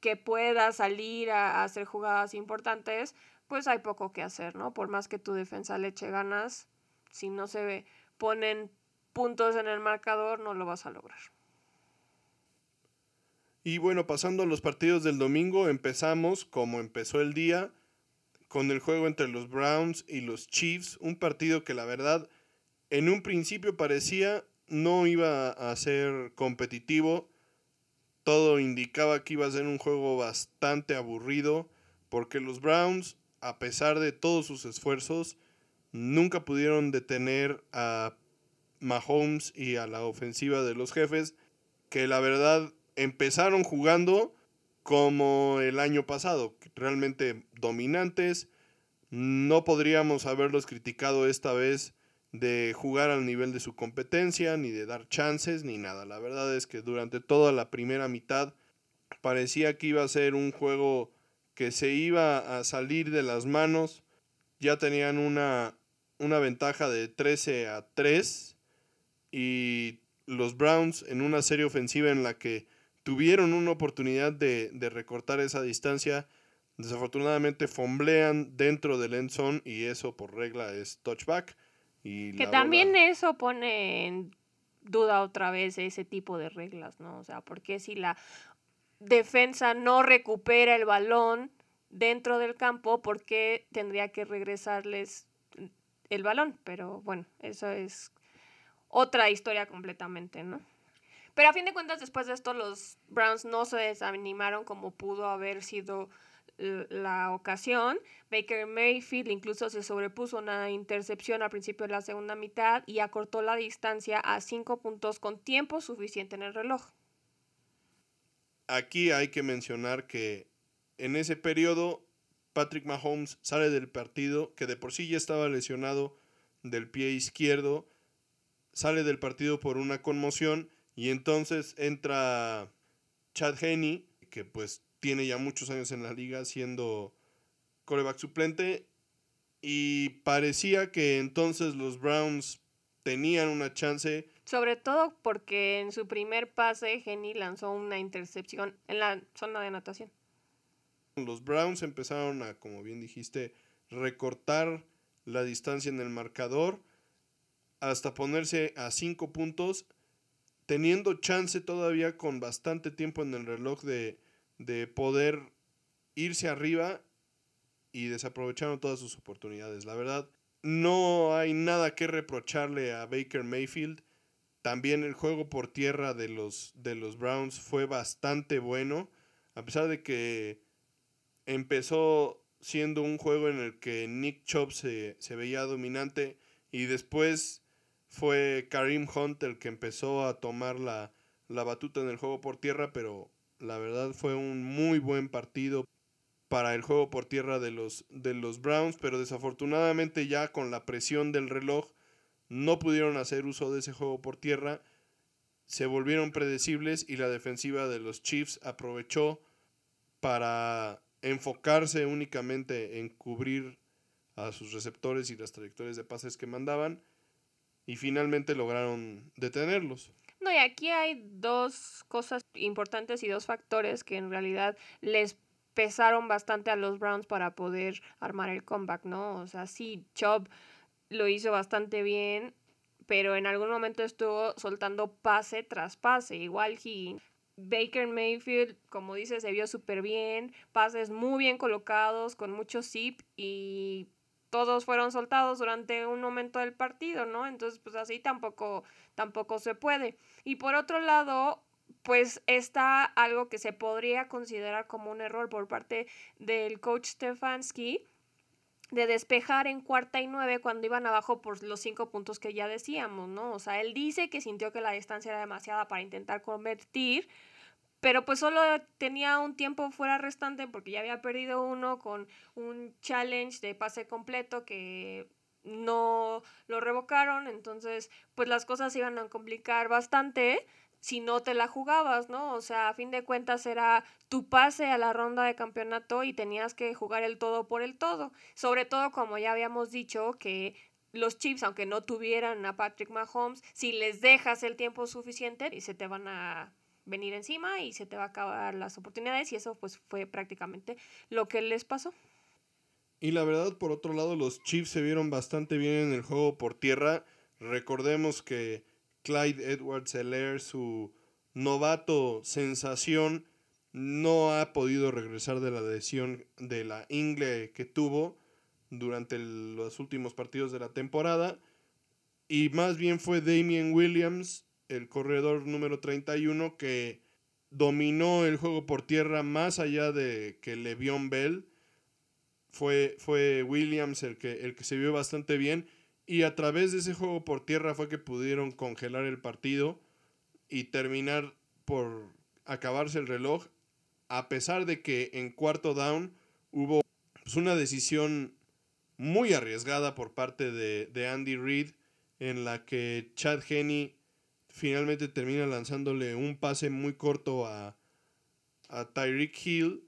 que pueda salir a, hacer jugadas importantes, pues hay poco que hacer, ¿no? Por más que tu defensa le eche ganas, si no se ponen puntos en el marcador, no lo vas a lograr. Y bueno, pasando a los partidos del domingo, empezamos como empezó el día con el juego entre los Browns y los Chiefs, un partido que la verdad en un principio parecía no iba a ser competitivo, todo indicaba que iba a ser un juego bastante aburrido, porque los Browns, a pesar de todos sus esfuerzos, nunca pudieron detener a Mahomes y a la ofensiva de los jefes, que la verdad empezaron jugando como el año pasado, realmente dominantes. No podríamos haberlos criticado esta vez de jugar al nivel de su competencia, ni de dar chances, ni nada. La verdad es que durante toda la primera mitad parecía que iba a ser un juego que se iba a salir de las manos. Ya tenían una, una ventaja de 13 a 3 y los Browns en una serie ofensiva en la que tuvieron una oportunidad de, recortar esa distancia. Desafortunadamente fomblean dentro del end zone y eso por regla es touchback. Y que también eso pone en duda otra vez ese tipo de reglas, ¿no? O sea, porque si la defensa no recupera el balón dentro del campo, ¿por qué tendría que regresarles el balón? Pero bueno, eso es otra historia completamente, ¿no? Pero a fin de cuentas, después de esto, los Browns no se desanimaron como pudo haber sido la ocasión. Baker Mayfield incluso se sobrepuso una intercepción al principio de la segunda mitad y acortó la distancia a cinco puntos con tiempo suficiente en el reloj. Aquí hay que mencionar que en ese periodo Patrick Mahomes sale del partido, que de por sí ya estaba lesionado del pie izquierdo, sale del partido por una conmoción y entonces entra Chad Henney, que pues tiene ya muchos años en la liga siendo coreback suplente. Y parecía que entonces los Browns tenían una chance. Sobre todo porque en su primer pase Henney lanzó una intercepción en la zona de anotación. Los Browns empezaron a, como bien dijiste, recortar la distancia en el marcador hasta ponerse a cinco puntos teniendo chance todavía con bastante tiempo en el reloj de, poder irse arriba y desaprovecharon todas sus oportunidades. La verdad, no hay nada que reprocharle a Baker Mayfield. También el juego por tierra de los, de los Browns fue bastante bueno, a pesar de que empezó siendo un juego en el que Nick Chubb se, se veía dominante y después fue Karim Hunt el que empezó a tomar la, batuta en el juego por tierra, pero la verdad fue un muy buen partido para el juego por tierra de los, de los Browns, pero desafortunadamente ya con la presión del reloj no pudieron hacer uso de ese juego por tierra. se volvieron predecibles y la defensiva de los Chiefs aprovechó para enfocarse únicamente en cubrir a sus receptores y las trayectorias de pases que mandaban y finalmente lograron detenerlos. No, y aquí hay dos cosas importantes y dos factores que en realidad les pesaron bastante a los Browns para poder armar el comeback, ¿no? O sea, sí, Chubb lo hizo bastante bien, pero en algún momento estuvo soltando pase tras pase, igual que Baker Mayfield, como dice, se vio súper bien, pases muy bien colocados, con mucho zip y todos fueron soltados durante un momento del partido, ¿no? Entonces, pues así tampoco, tampoco se puede. Y por otro lado, pues está algo que se podría considerar como un error por parte del coach Stefanski de despejar en cuarta y nueve cuando iban abajo por los cinco puntos que ya decíamos, ¿no? O sea, él dice que sintió que la distancia era demasiada para intentar convertir, pero pues solo tenía un tiempo fuera restante porque ya había perdido uno con un challenge de pase completo que no lo revocaron, entonces pues las cosas iban a complicar bastante si no te la jugabas, ¿no? O sea, a fin de cuentas era tu pase a la ronda de campeonato y tenías que jugar el todo por el todo. Sobre todo, como ya habíamos dicho, que los Chiefs, aunque no tuvieran a Patrick Mahomes, si les dejas el tiempo suficiente y se te van a venir encima y se te va a acabar las oportunidades y eso pues fue prácticamente lo que les pasó. Y la verdad, por otro lado, los Chiefs se vieron bastante bien en el juego por tierra. Recordemos que Clyde Edwards Heller, su novato sensación, no ha podido regresar de la lesión de la ingle que tuvo durante los últimos partidos de la temporada. Y más bien fue Damien Williams el corredor número 31 que dominó el juego por tierra más allá de que Le'Veon Bell. Fue, fue Williams el que, el que se vio bastante bien y a través de ese juego por tierra fue que pudieron congelar el partido y terminar por acabarse el reloj a pesar de que en cuarto down hubo pues, una decisión muy arriesgada por parte de, de Andy Reid en la que Chad Henney finalmente termina lanzándole un pase muy corto a, a Tyreek Hill,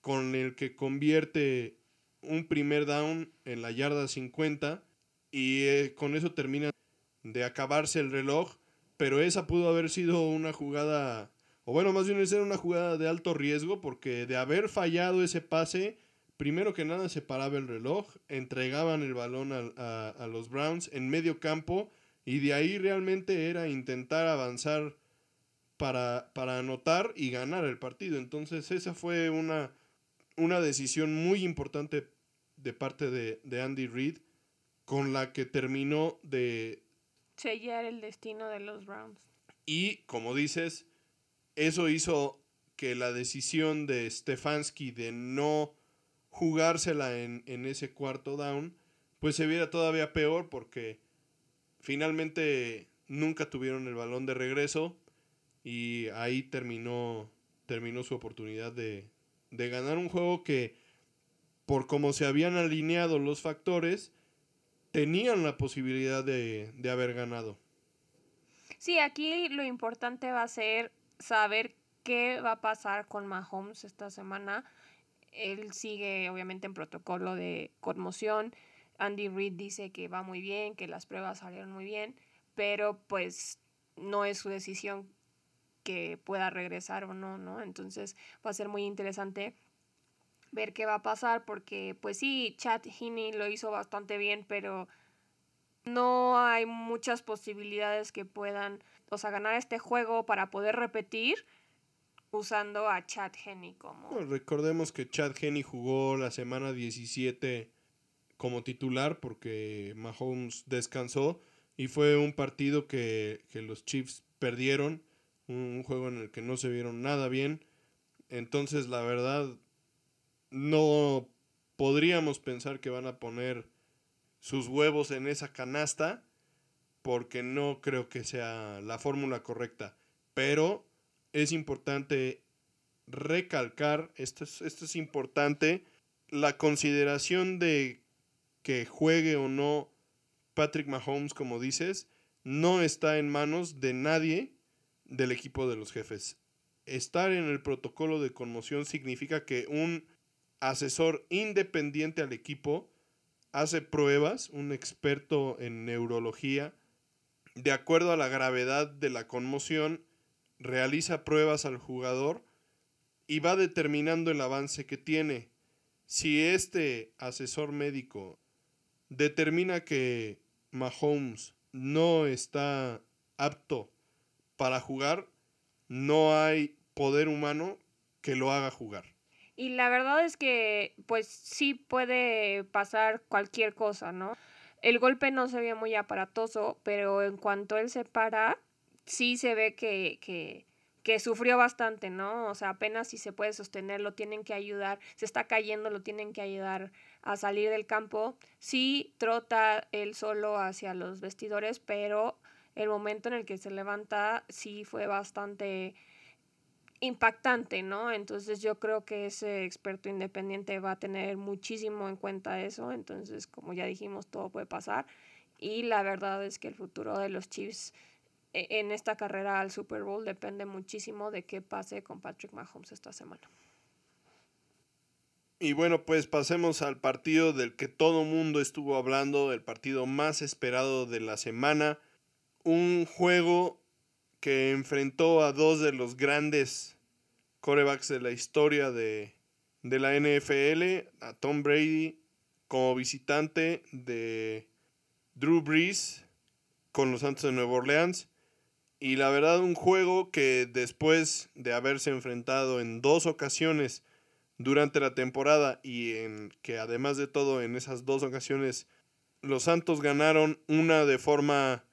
con el que convierte un primer down en la yarda 50 y eh, con eso termina de acabarse el reloj, pero esa pudo haber sido una jugada, o bueno, más bien era una jugada de alto riesgo porque de haber fallado ese pase, primero que nada se paraba el reloj, entregaban el balón a, a los Browns en medio campo y de ahí realmente era intentar avanzar para, para anotar y ganar el partido. Entonces esa fue una, una decisión muy importante de parte de, de Andy Reid con la que terminó de sellar el destino de los Browns. Y como dices, eso hizo que la decisión de Stefanski de no jugársela en, en ese cuarto down, pues se viera todavía peor porque Finalmente nunca tuvieron el balón de regreso y ahí terminó, terminó su oportunidad de, ganar un juego que por cómo se habían alineado los factores, tenían la posibilidad de, de haber ganado. Sí, aquí lo importante va a ser saber qué va a pasar con Mahomes esta semana. Él sigue obviamente en protocolo de conmoción. Andy Reid dice que va muy bien, que las pruebas salieron muy bien, pero pues no es su decisión que pueda regresar o no, ¿no? Entonces va a ser muy interesante ver qué va a pasar porque pues sí, Chad Heaney lo hizo bastante bien, pero no hay muchas posibilidades que puedan, o sea, ganar este juego para poder repetir usando a Chad Henney como... recordemos que Chad Henney jugó la semana 17 como titular porque Mahomes descansó y fue un partido que, los Chiefs perdieron, un, juego en el que no se vieron nada bien. Entonces, la verdad, no podríamos pensar que van a poner sus huevos en esa canasta porque no creo que sea la fórmula correcta. Pero es importante recalcar, esto es, esto es importante, la consideración de que juegue o no Patrick Mahomes, como dices, no está en manos de nadie del equipo de los jefes. Estar en el protocolo de conmoción significa que un asesor independiente al equipo hace pruebas, un experto en neurología, de acuerdo a la gravedad de la conmoción, realiza pruebas al jugador y va determinando el avance que tiene. Si este asesor médico determina que Mahomes no está apto para jugar, no hay poder humano que lo haga jugar. Y la verdad es que, pues sí puede pasar cualquier cosa, ¿no? El golpe no se ve muy aparatoso, pero en cuanto él se para, sí se ve que, que, que sufrió bastante, ¿no? O sea, apenas si se puede sostener, lo tienen que ayudar, se está cayendo, lo tienen que ayudar a salir del campo. Sí trota él solo hacia los vestidores, pero el momento en el que se levanta sí fue bastante impactante, ¿no? Entonces yo creo que ese experto independiente va a tener muchísimo en cuenta eso, entonces como ya dijimos, todo puede pasar y la verdad es que el futuro de los Chiefs e, en esta carrera al Super Bowl depende muchísimo de qué pase con Patrick Mahomes esta semana. Y bueno, pues pasemos al partido del que todo mundo estuvo hablando, el partido más esperado de la semana, un juego que enfrentó a dos de los grandes corebacks de la historia de, la NFL, a Tom Brady como visitante de Drew Brees con los Santos de Nueva Orleans. Y la verdad, un juego que después de haberse enfrentado en dos ocasiones durante la temporada y en que además de todo en esas dos ocasiones los Santos ganaron una de forma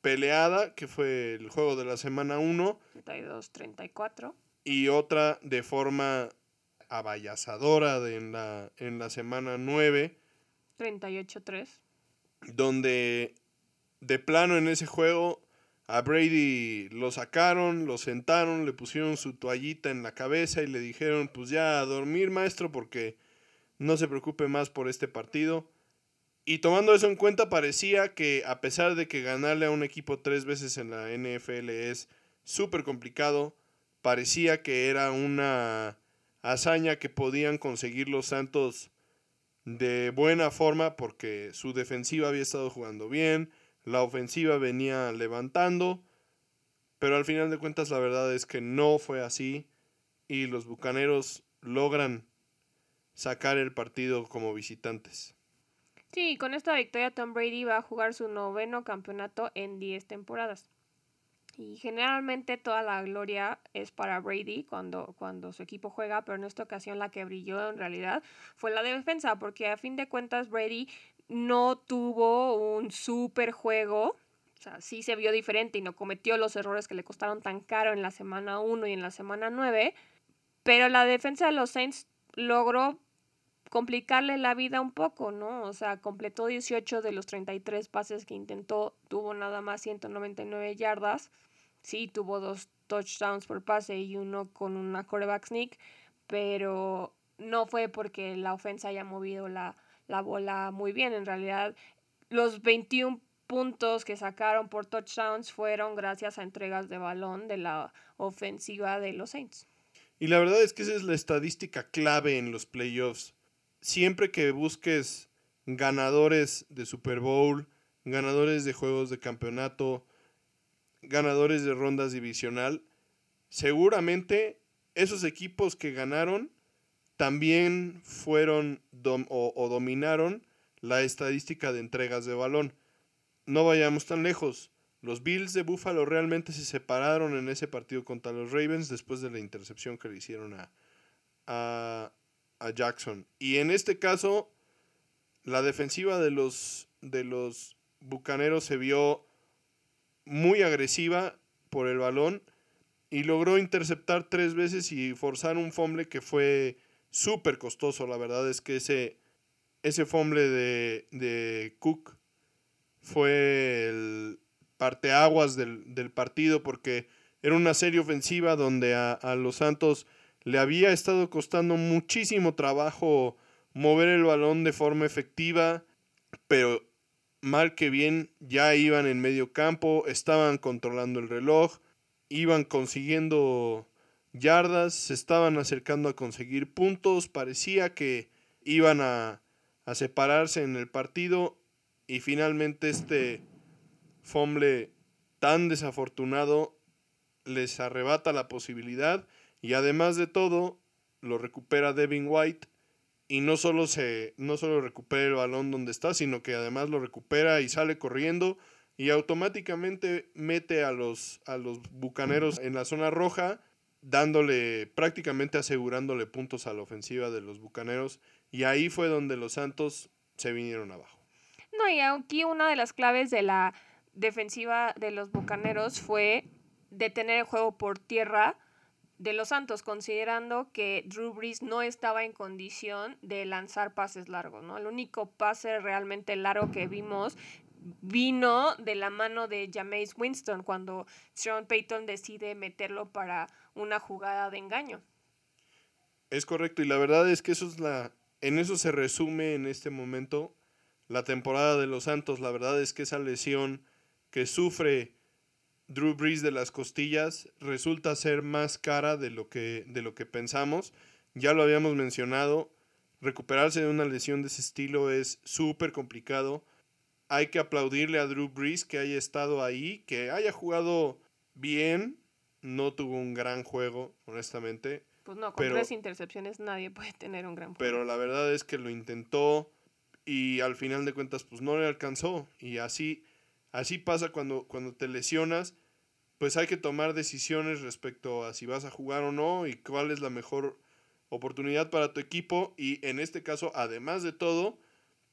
peleada, que fue el juego de la semana 1. 32-34. Y otra de forma abayazadora de en, la, en la semana 9. 38-3. Donde de plano en ese juego a Brady lo sacaron, lo sentaron, le pusieron su toallita en la cabeza y le dijeron pues ya a dormir maestro porque no se preocupe más por este partido. Y tomando eso en cuenta, parecía que a pesar de que ganarle a un equipo tres veces en la NFL es súper complicado, parecía que era una hazaña que podían conseguir los Santos de buena forma porque su defensiva había estado jugando bien, la ofensiva venía levantando, pero al final de cuentas la verdad es que no fue así y los Bucaneros logran sacar el partido como visitantes. Sí, con esta victoria Tom Brady va a jugar su noveno campeonato en 10 temporadas. Y generalmente toda la gloria es para Brady cuando, cuando su equipo juega, pero en esta ocasión la que brilló en realidad fue la defensa, porque a fin de cuentas Brady no tuvo un super juego. O sea, sí se vio diferente y no cometió los errores que le costaron tan caro en la semana 1 y en la semana 9. Pero la defensa de los Saints logró complicarle la vida un poco, ¿no? O sea, completó 18 de los 33 pases que intentó, tuvo nada más 199 yardas. Sí, tuvo dos touchdowns por pase y uno con una quarterback sneak, pero no fue porque la ofensa haya movido la, la bola muy bien. En realidad, los 21 puntos que sacaron por touchdowns fueron gracias a entregas de balón de la ofensiva de los Saints. Y la verdad es que esa es la estadística clave en los playoffs siempre que busques ganadores de Super Bowl, ganadores de juegos de campeonato, ganadores de rondas divisional, seguramente esos equipos que ganaron también fueron o, dominaron la estadística de entregas de balón. No vayamos tan lejos. Los Bills de Buffalo realmente se separaron en ese partido contra los Ravens después de la intercepción que le hicieron a, a, a Jackson. Y en este caso, la defensiva de los, de los Bucaneros se vio muy agresiva por el balón y logró interceptar tres veces y forzar un fumble que fue súper costoso. La verdad es que ese, ese fumble de, de Cook fue el parteaguas del, del partido porque era una serie ofensiva donde a, a los Santos le había estado costando muchísimo trabajo mover el balón de forma efectiva, pero mal que bien ya iban en medio campo, estaban controlando el reloj iban consiguiendo yardas, se estaban acercando a conseguir puntos, parecía que iban a, a separarse en el partido y finalmente este fumble tan desafortunado les arrebata la posibilidad y además de todo lo recupera Devin White y no solo se no solo recupera el balón donde está, sino que además lo recupera y sale corriendo y automáticamente mete a los a los bucaneros en la zona roja, dándole prácticamente asegurándole puntos a la ofensiva de los bucaneros y ahí fue donde los Santos se vinieron abajo. No, y aquí una de las claves de la defensiva de los bucaneros fue detener el juego por tierra de los Santos, considerando que Drew Brees no estaba en condición de lanzar pases largos, ¿no? El único pase realmente largo que vimos vino de la mano de Jameis Winston cuando Sean Payton decide meterlo para una jugada de engaño. Es correcto, y la verdad es que eso es la. En eso se resume en este momento la temporada de los Santos. La verdad es que esa lesión que sufre Drew Brees de las costillas resulta ser más cara de lo que, de lo que pensamos. Ya lo habíamos mencionado, recuperarse de una lesión de ese estilo es súper complicado. Hay que aplaudirle a Drew Brees que haya estado ahí, que haya jugado bien. No tuvo un gran juego, honestamente. Pues no, con pero, tres intercepciones nadie puede tener un gran juego. Pero la verdad es que lo intentó y al final de cuentas pues no le alcanzó. Y así Así pasa cuando, cuando te lesionas, pues hay que tomar decisiones respecto a si vas a jugar o no y cuál es la mejor oportunidad para tu equipo. Y en este caso, además de todo,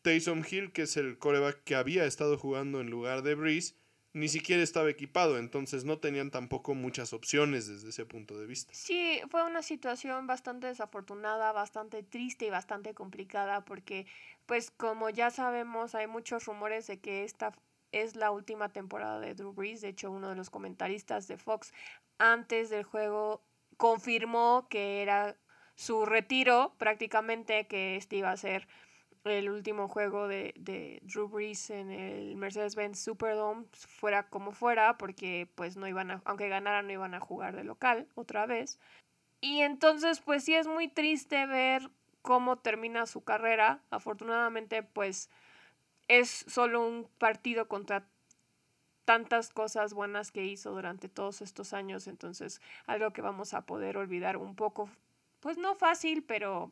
Taysom Hill, que es el coreback que había estado jugando en lugar de Breeze, ni siquiera estaba equipado, entonces no tenían tampoco muchas opciones desde ese punto de vista. Sí, fue una situación bastante desafortunada, bastante triste y bastante complicada porque, pues como ya sabemos, hay muchos rumores de que esta es la última temporada de Drew Brees. De hecho, uno de los comentaristas de Fox antes del juego confirmó que era su retiro prácticamente, que este iba a ser el último juego de, de Drew Brees en el Mercedes-Benz Superdome, fuera como fuera, porque pues no iban a, aunque ganaran, no iban a jugar de local otra vez. Y entonces, pues sí es muy triste ver cómo termina su carrera. Afortunadamente, pues es solo un partido contra tantas cosas buenas que hizo durante todos estos años, entonces algo que vamos a poder olvidar un poco, pues no fácil, pero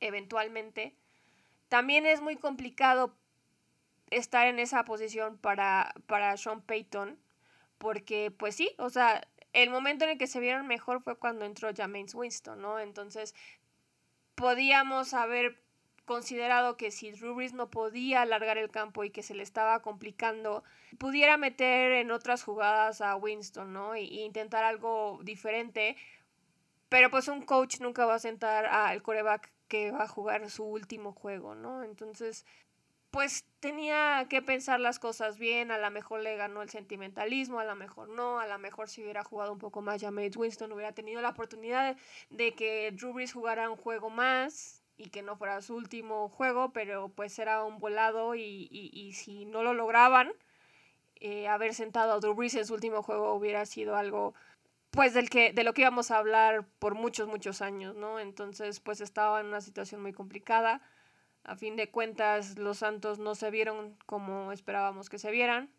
eventualmente. También es muy complicado estar en esa posición para, para Sean Payton, porque pues sí, o sea, el momento en el que se vieron mejor fue cuando entró James Winston, ¿no? Entonces, podíamos haber considerado que si Drew no podía alargar el campo y que se le estaba complicando, pudiera meter en otras jugadas a Winston, ¿no? E, intentar algo diferente. Pero pues un coach nunca va a sentar al coreback que va a jugar su último juego, ¿no? Entonces, pues tenía que pensar las cosas bien, a lo mejor le ganó el sentimentalismo, a lo mejor no, a lo mejor si hubiera jugado un poco más James Winston hubiera tenido la oportunidad de que Drew Brees jugara un juego más, y que no fuera su último juego, pero pues era un volado y, y, si no lo lograban, eh, haber sentado a Drew Brees en su último juego hubiera sido algo pues del que, de lo que íbamos a hablar por muchos, muchos años, ¿no? Entonces pues estaba en una situación muy complicada. A fin de cuentas los Santos no se vieron como esperábamos que se vieran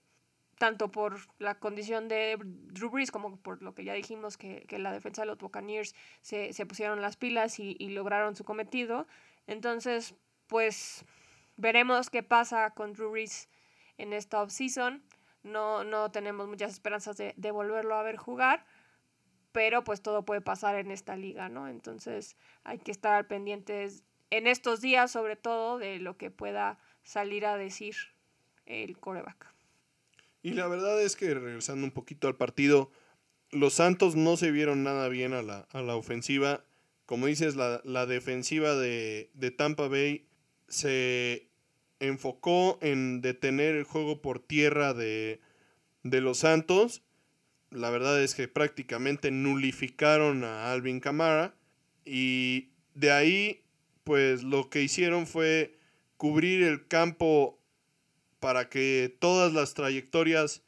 tanto por la condición de Drew Brees como por lo que ya dijimos que, la defensa de los Buccaneers se, pusieron las pilas y, lograron su cometido. Entonces, pues veremos qué pasa con Drew Brees en esta offseason. No, no tenemos muchas esperanzas de, de, volverlo a ver jugar, pero pues todo puede pasar en esta liga, ¿no? Entonces hay que estar pendientes en estos días, sobre todo, de lo que pueda salir a decir el coreback. Y la verdad es que regresando un poquito al partido, los Santos no se vieron nada bien a la, a la ofensiva. Como dices, la, la defensiva de, de, Tampa Bay se enfocó en detener el juego por tierra de, de los Santos. La verdad es que prácticamente nulificaron a Alvin Camara. Y de ahí, pues lo que hicieron fue cubrir el campo para que todas las trayectorias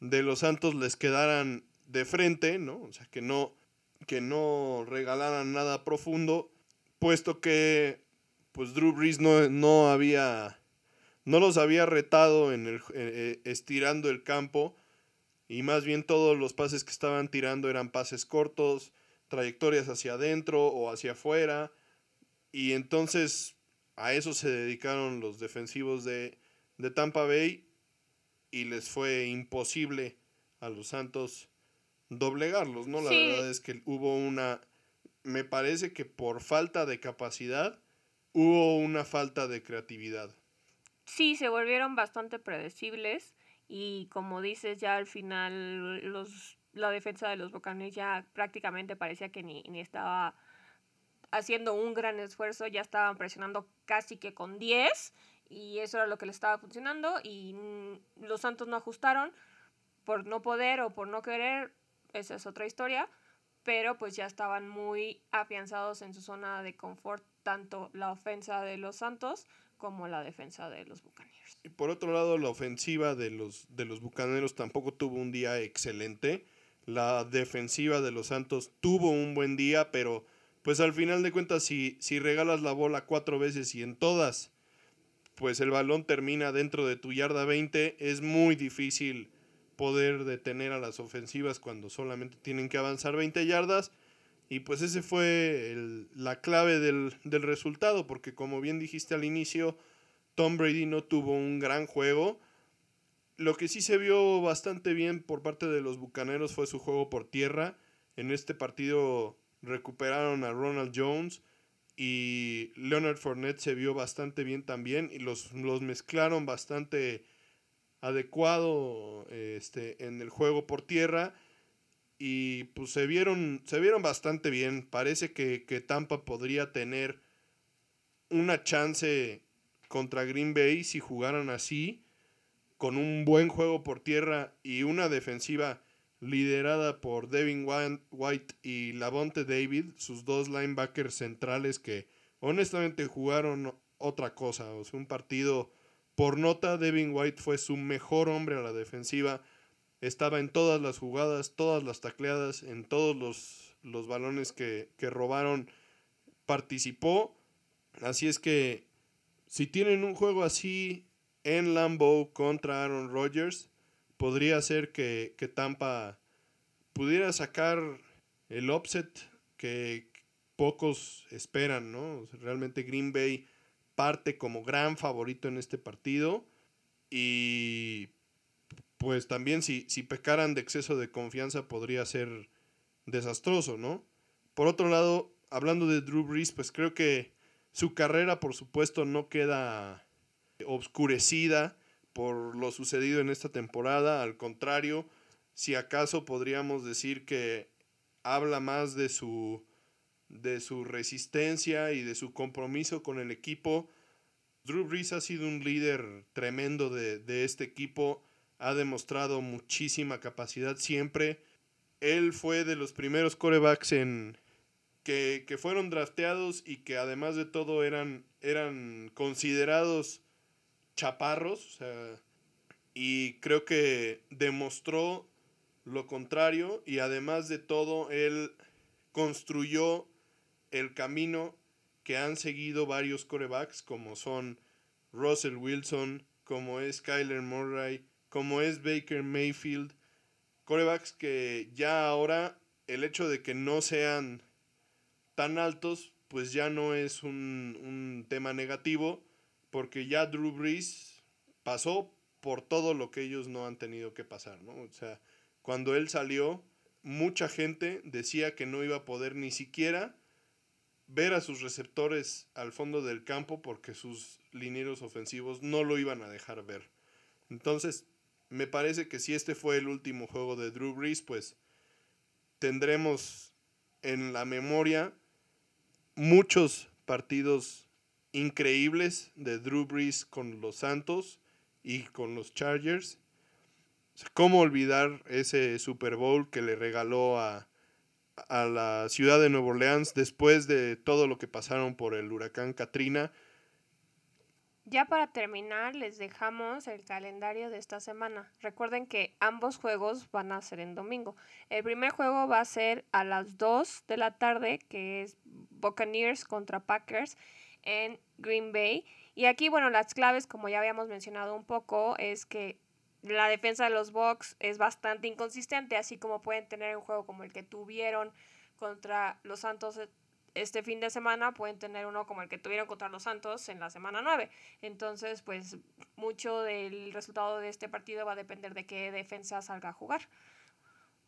de los Santos les quedaran de frente, ¿no? O sea, que no, que no regalaran nada profundo, puesto que pues Drew Brees no, no había, no los había retado en el, eh, estirando el campo y más bien todos los pases que estaban tirando eran pases cortos, trayectorias hacia adentro o hacia afuera y entonces a eso se dedicaron los defensivos de, de Tampa Bay y les fue imposible a los Santos doblegarlos, ¿no? La verdad es que hubo una, me parece que por falta de capacidad, hubo una falta de creatividad. Sí, se volvieron bastante predecibles y como dices, ya al final los, la defensa de los Buccaneers ya prácticamente parecía que ni, ni estaba haciendo un gran esfuerzo, ya estaban presionando casi que con 10 y eso era lo que le estaba funcionando y los Santos no ajustaron por no poder o por no querer, esa es otra historia, pero pues ya estaban muy afianzados en su zona de confort, tanto la ofensa de los Santos como la defensa de los Bucaneros. Y por otro lado, la ofensiva de los, de los Bucaneros tampoco tuvo un día excelente. La defensiva de los Santos tuvo un buen día, pero pues al final de cuentas, si, si regalas la bola cuatro veces y en todas pues el balón termina dentro de tu yarda 20, es muy difícil poder detener a las ofensivas cuando solamente tienen que avanzar 20 yardas. Y pues ese fue la clave del, del, resultado, porque como bien dijiste al inicio, Tom Brady no tuvo un gran juego. Lo que sí se vio bastante bien por parte de los Bucaneros fue su juego por tierra. En este partido recuperaron a Ronald Jones y Leonard Fournette se vio bastante bien también y los, los mezclaron bastante adecuado este, en el juego por tierra y pues se vieron, se vieron bastante bien. Parece que, que Tampa podría tener una chance contra Green Bay si jugaran así, con un buen juego por tierra y una defensiva liderada por Devin White y Lavonte David, sus dos linebackers centrales que honestamente jugaron otra cosa, o sea, un partido por nota, Devin White fue su mejor hombre a la defensiva, estaba en todas las jugadas, todas las tacleadas, en todos los, los balones que, que robaron, participó, así es que si tienen un juego así en Lambeau contra Aaron Rodgers, podría ser que, Tampa pudiera sacar el offset que pocos esperan, ¿no? Realmente Green Bay parte como gran favorito en este partido y pues también si, si pecaran de exceso de confianza podría ser desastroso, ¿no? Por otro lado, hablando de Drew Brees, pues creo que su carrera por supuesto no queda obscurecida por lo sucedido en esta temporada. Al contrario, si acaso podríamos decir que habla más de su, de su resistencia y de su compromiso con el equipo. Drew Brees ha sido un líder tremendo de, de este equipo, ha demostrado muchísima capacidad siempre. Él fue de los primeros corebacks en, que, que, fueron drafteados y que además de todo eran, eran considerados chaparros, y creo que demostró lo contrario y además de todo, él construyó el camino que han seguido varios corebacks como son Russell Wilson, como es Kyler Murray, como es Baker Mayfield, corebacks que ya ahora el hecho de que no sean tan altos, pues ya no es un, un tema negativo, porque ya Drew Brees pasó por todo lo que ellos no han tenido que pasar, ¿no? O sea, cuando él salió, mucha gente decía que no iba a poder ni siquiera ver a sus receptores al fondo del campo porque sus linieros ofensivos no lo iban a dejar ver. Entonces, me parece que si este fue el último juego de Drew Brees, pues tendremos en la memoria muchos partidos increíbles de Drew Brees con los Santos y con los Chargers. ¿Cómo olvidar ese Super Bowl que le regaló a, a la ciudad de Nueva Orleans después de todo lo que pasaron por el huracán Katrina? Ya para terminar, les dejamos el calendario de esta semana. Recuerden que ambos juegos van a ser en domingo. El primer juego va a ser a las 2 de la tarde, que es Buccaneers contra Packers en Green Bay. Y aquí, bueno, las claves, como ya habíamos mencionado un poco, es que la defensa de los Bucks es bastante inconsistente, así como pueden tener un juego como el que tuvieron contra los Santos este fin de semana pueden tener uno como el que tuvieron contra los Santos en la semana 9. Entonces, pues mucho del resultado de este partido va a depender de qué defensa salga a jugar.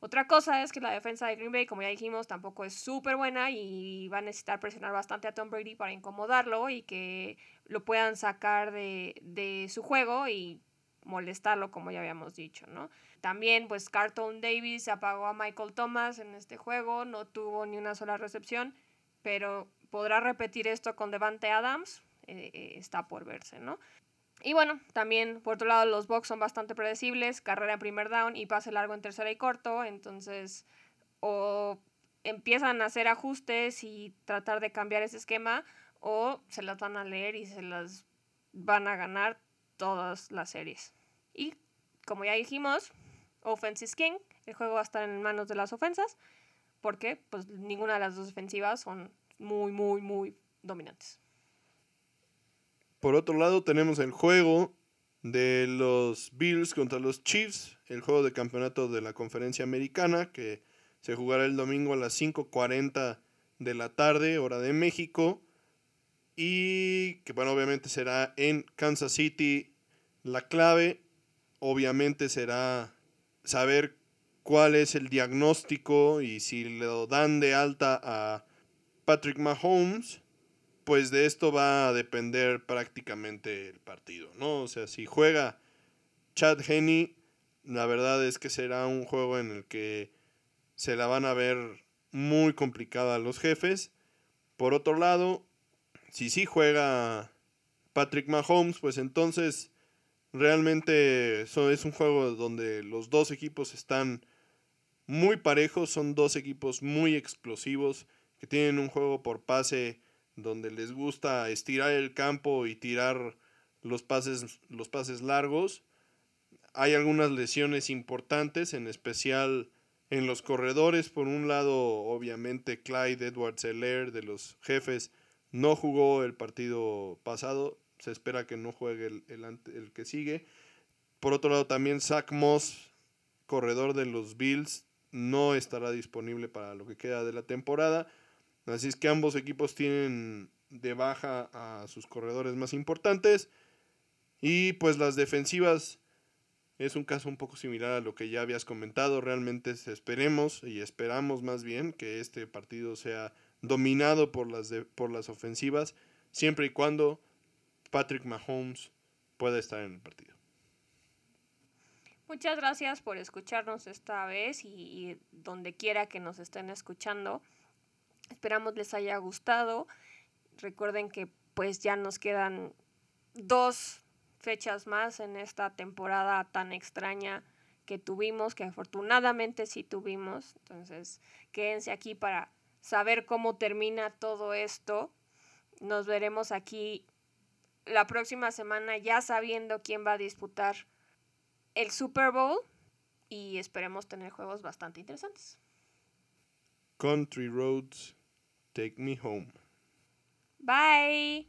Otra cosa es que la defensa de Green Bay, como ya dijimos, tampoco es súper buena y va a necesitar presionar bastante a Tom Brady para incomodarlo y que lo puedan sacar de, de su juego y molestarlo, como ya habíamos dicho, ¿no? También, pues, Carlton Davis apagó a Michael Thomas en este juego, no tuvo ni una sola recepción pero podrá repetir esto con Devante Adams, eh, eh, está por verse, ¿no? Y bueno, también por otro lado los box son bastante predecibles, carrera en primer down y pase largo en tercera y corto, entonces o empiezan a hacer ajustes y tratar de cambiar ese esquema o se las van a leer y se las van a ganar todas las series. Y como ya dijimos, offense is king, el juego va a estar en manos de las ofensas porque pues ninguna de las dos defensivas son muy, muy, muy dominantes. Por otro lado, tenemos el juego de los Bills contra los Chiefs, el juego de campeonato de la conferencia americana, que se jugará el domingo a las 5.40 de la tarde, hora de México, y que bueno, obviamente será en Kansas City. La clave, obviamente, será saber cuál es el diagnóstico y si lo dan de alta a Patrick Mahomes, pues de esto va a depender prácticamente el partido, ¿no? O sea, si juega Chad Henney, la verdad es que será un juego en el que se la van a ver muy complicada los jefes. Por otro lado, si sí juega Patrick Mahomes, pues entonces realmente es un juego donde los dos equipos están muy parejos, son dos equipos muy explosivos que tienen un juego por pase donde les gusta estirar el campo y tirar los pases, los pases largos. Hay algunas lesiones importantes, en especial en los corredores. Por un lado, obviamente, Clyde Edwards Heller de los jefes no jugó el partido pasado. Se espera que no juegue el, el que sigue. Por otro lado, también Zach Moss, corredor de los Bills, no estará disponible para lo que queda de la temporada. Así es que ambos equipos tienen de baja a sus corredores más importantes. Y pues las defensivas es un caso un poco similar a lo que ya habías comentado. Realmente esperemos y esperamos más bien que este partido sea dominado por las, por las ofensivas, siempre y cuando Patrick Mahomes pueda estar en el partido. Muchas gracias por escucharnos esta vez y, donde quiera que nos estén escuchando. Esperamos les haya gustado. Recuerden que pues ya nos quedan dos fechas más en esta temporada tan extraña que tuvimos, que afortunadamente sí tuvimos. Entonces, quédense aquí para saber cómo termina todo esto. Nos veremos aquí la próxima semana ya sabiendo quién va a disputar el Super Bowl y esperemos tener juegos bastante interesantes. Country Roads, Take Me Home. Bye.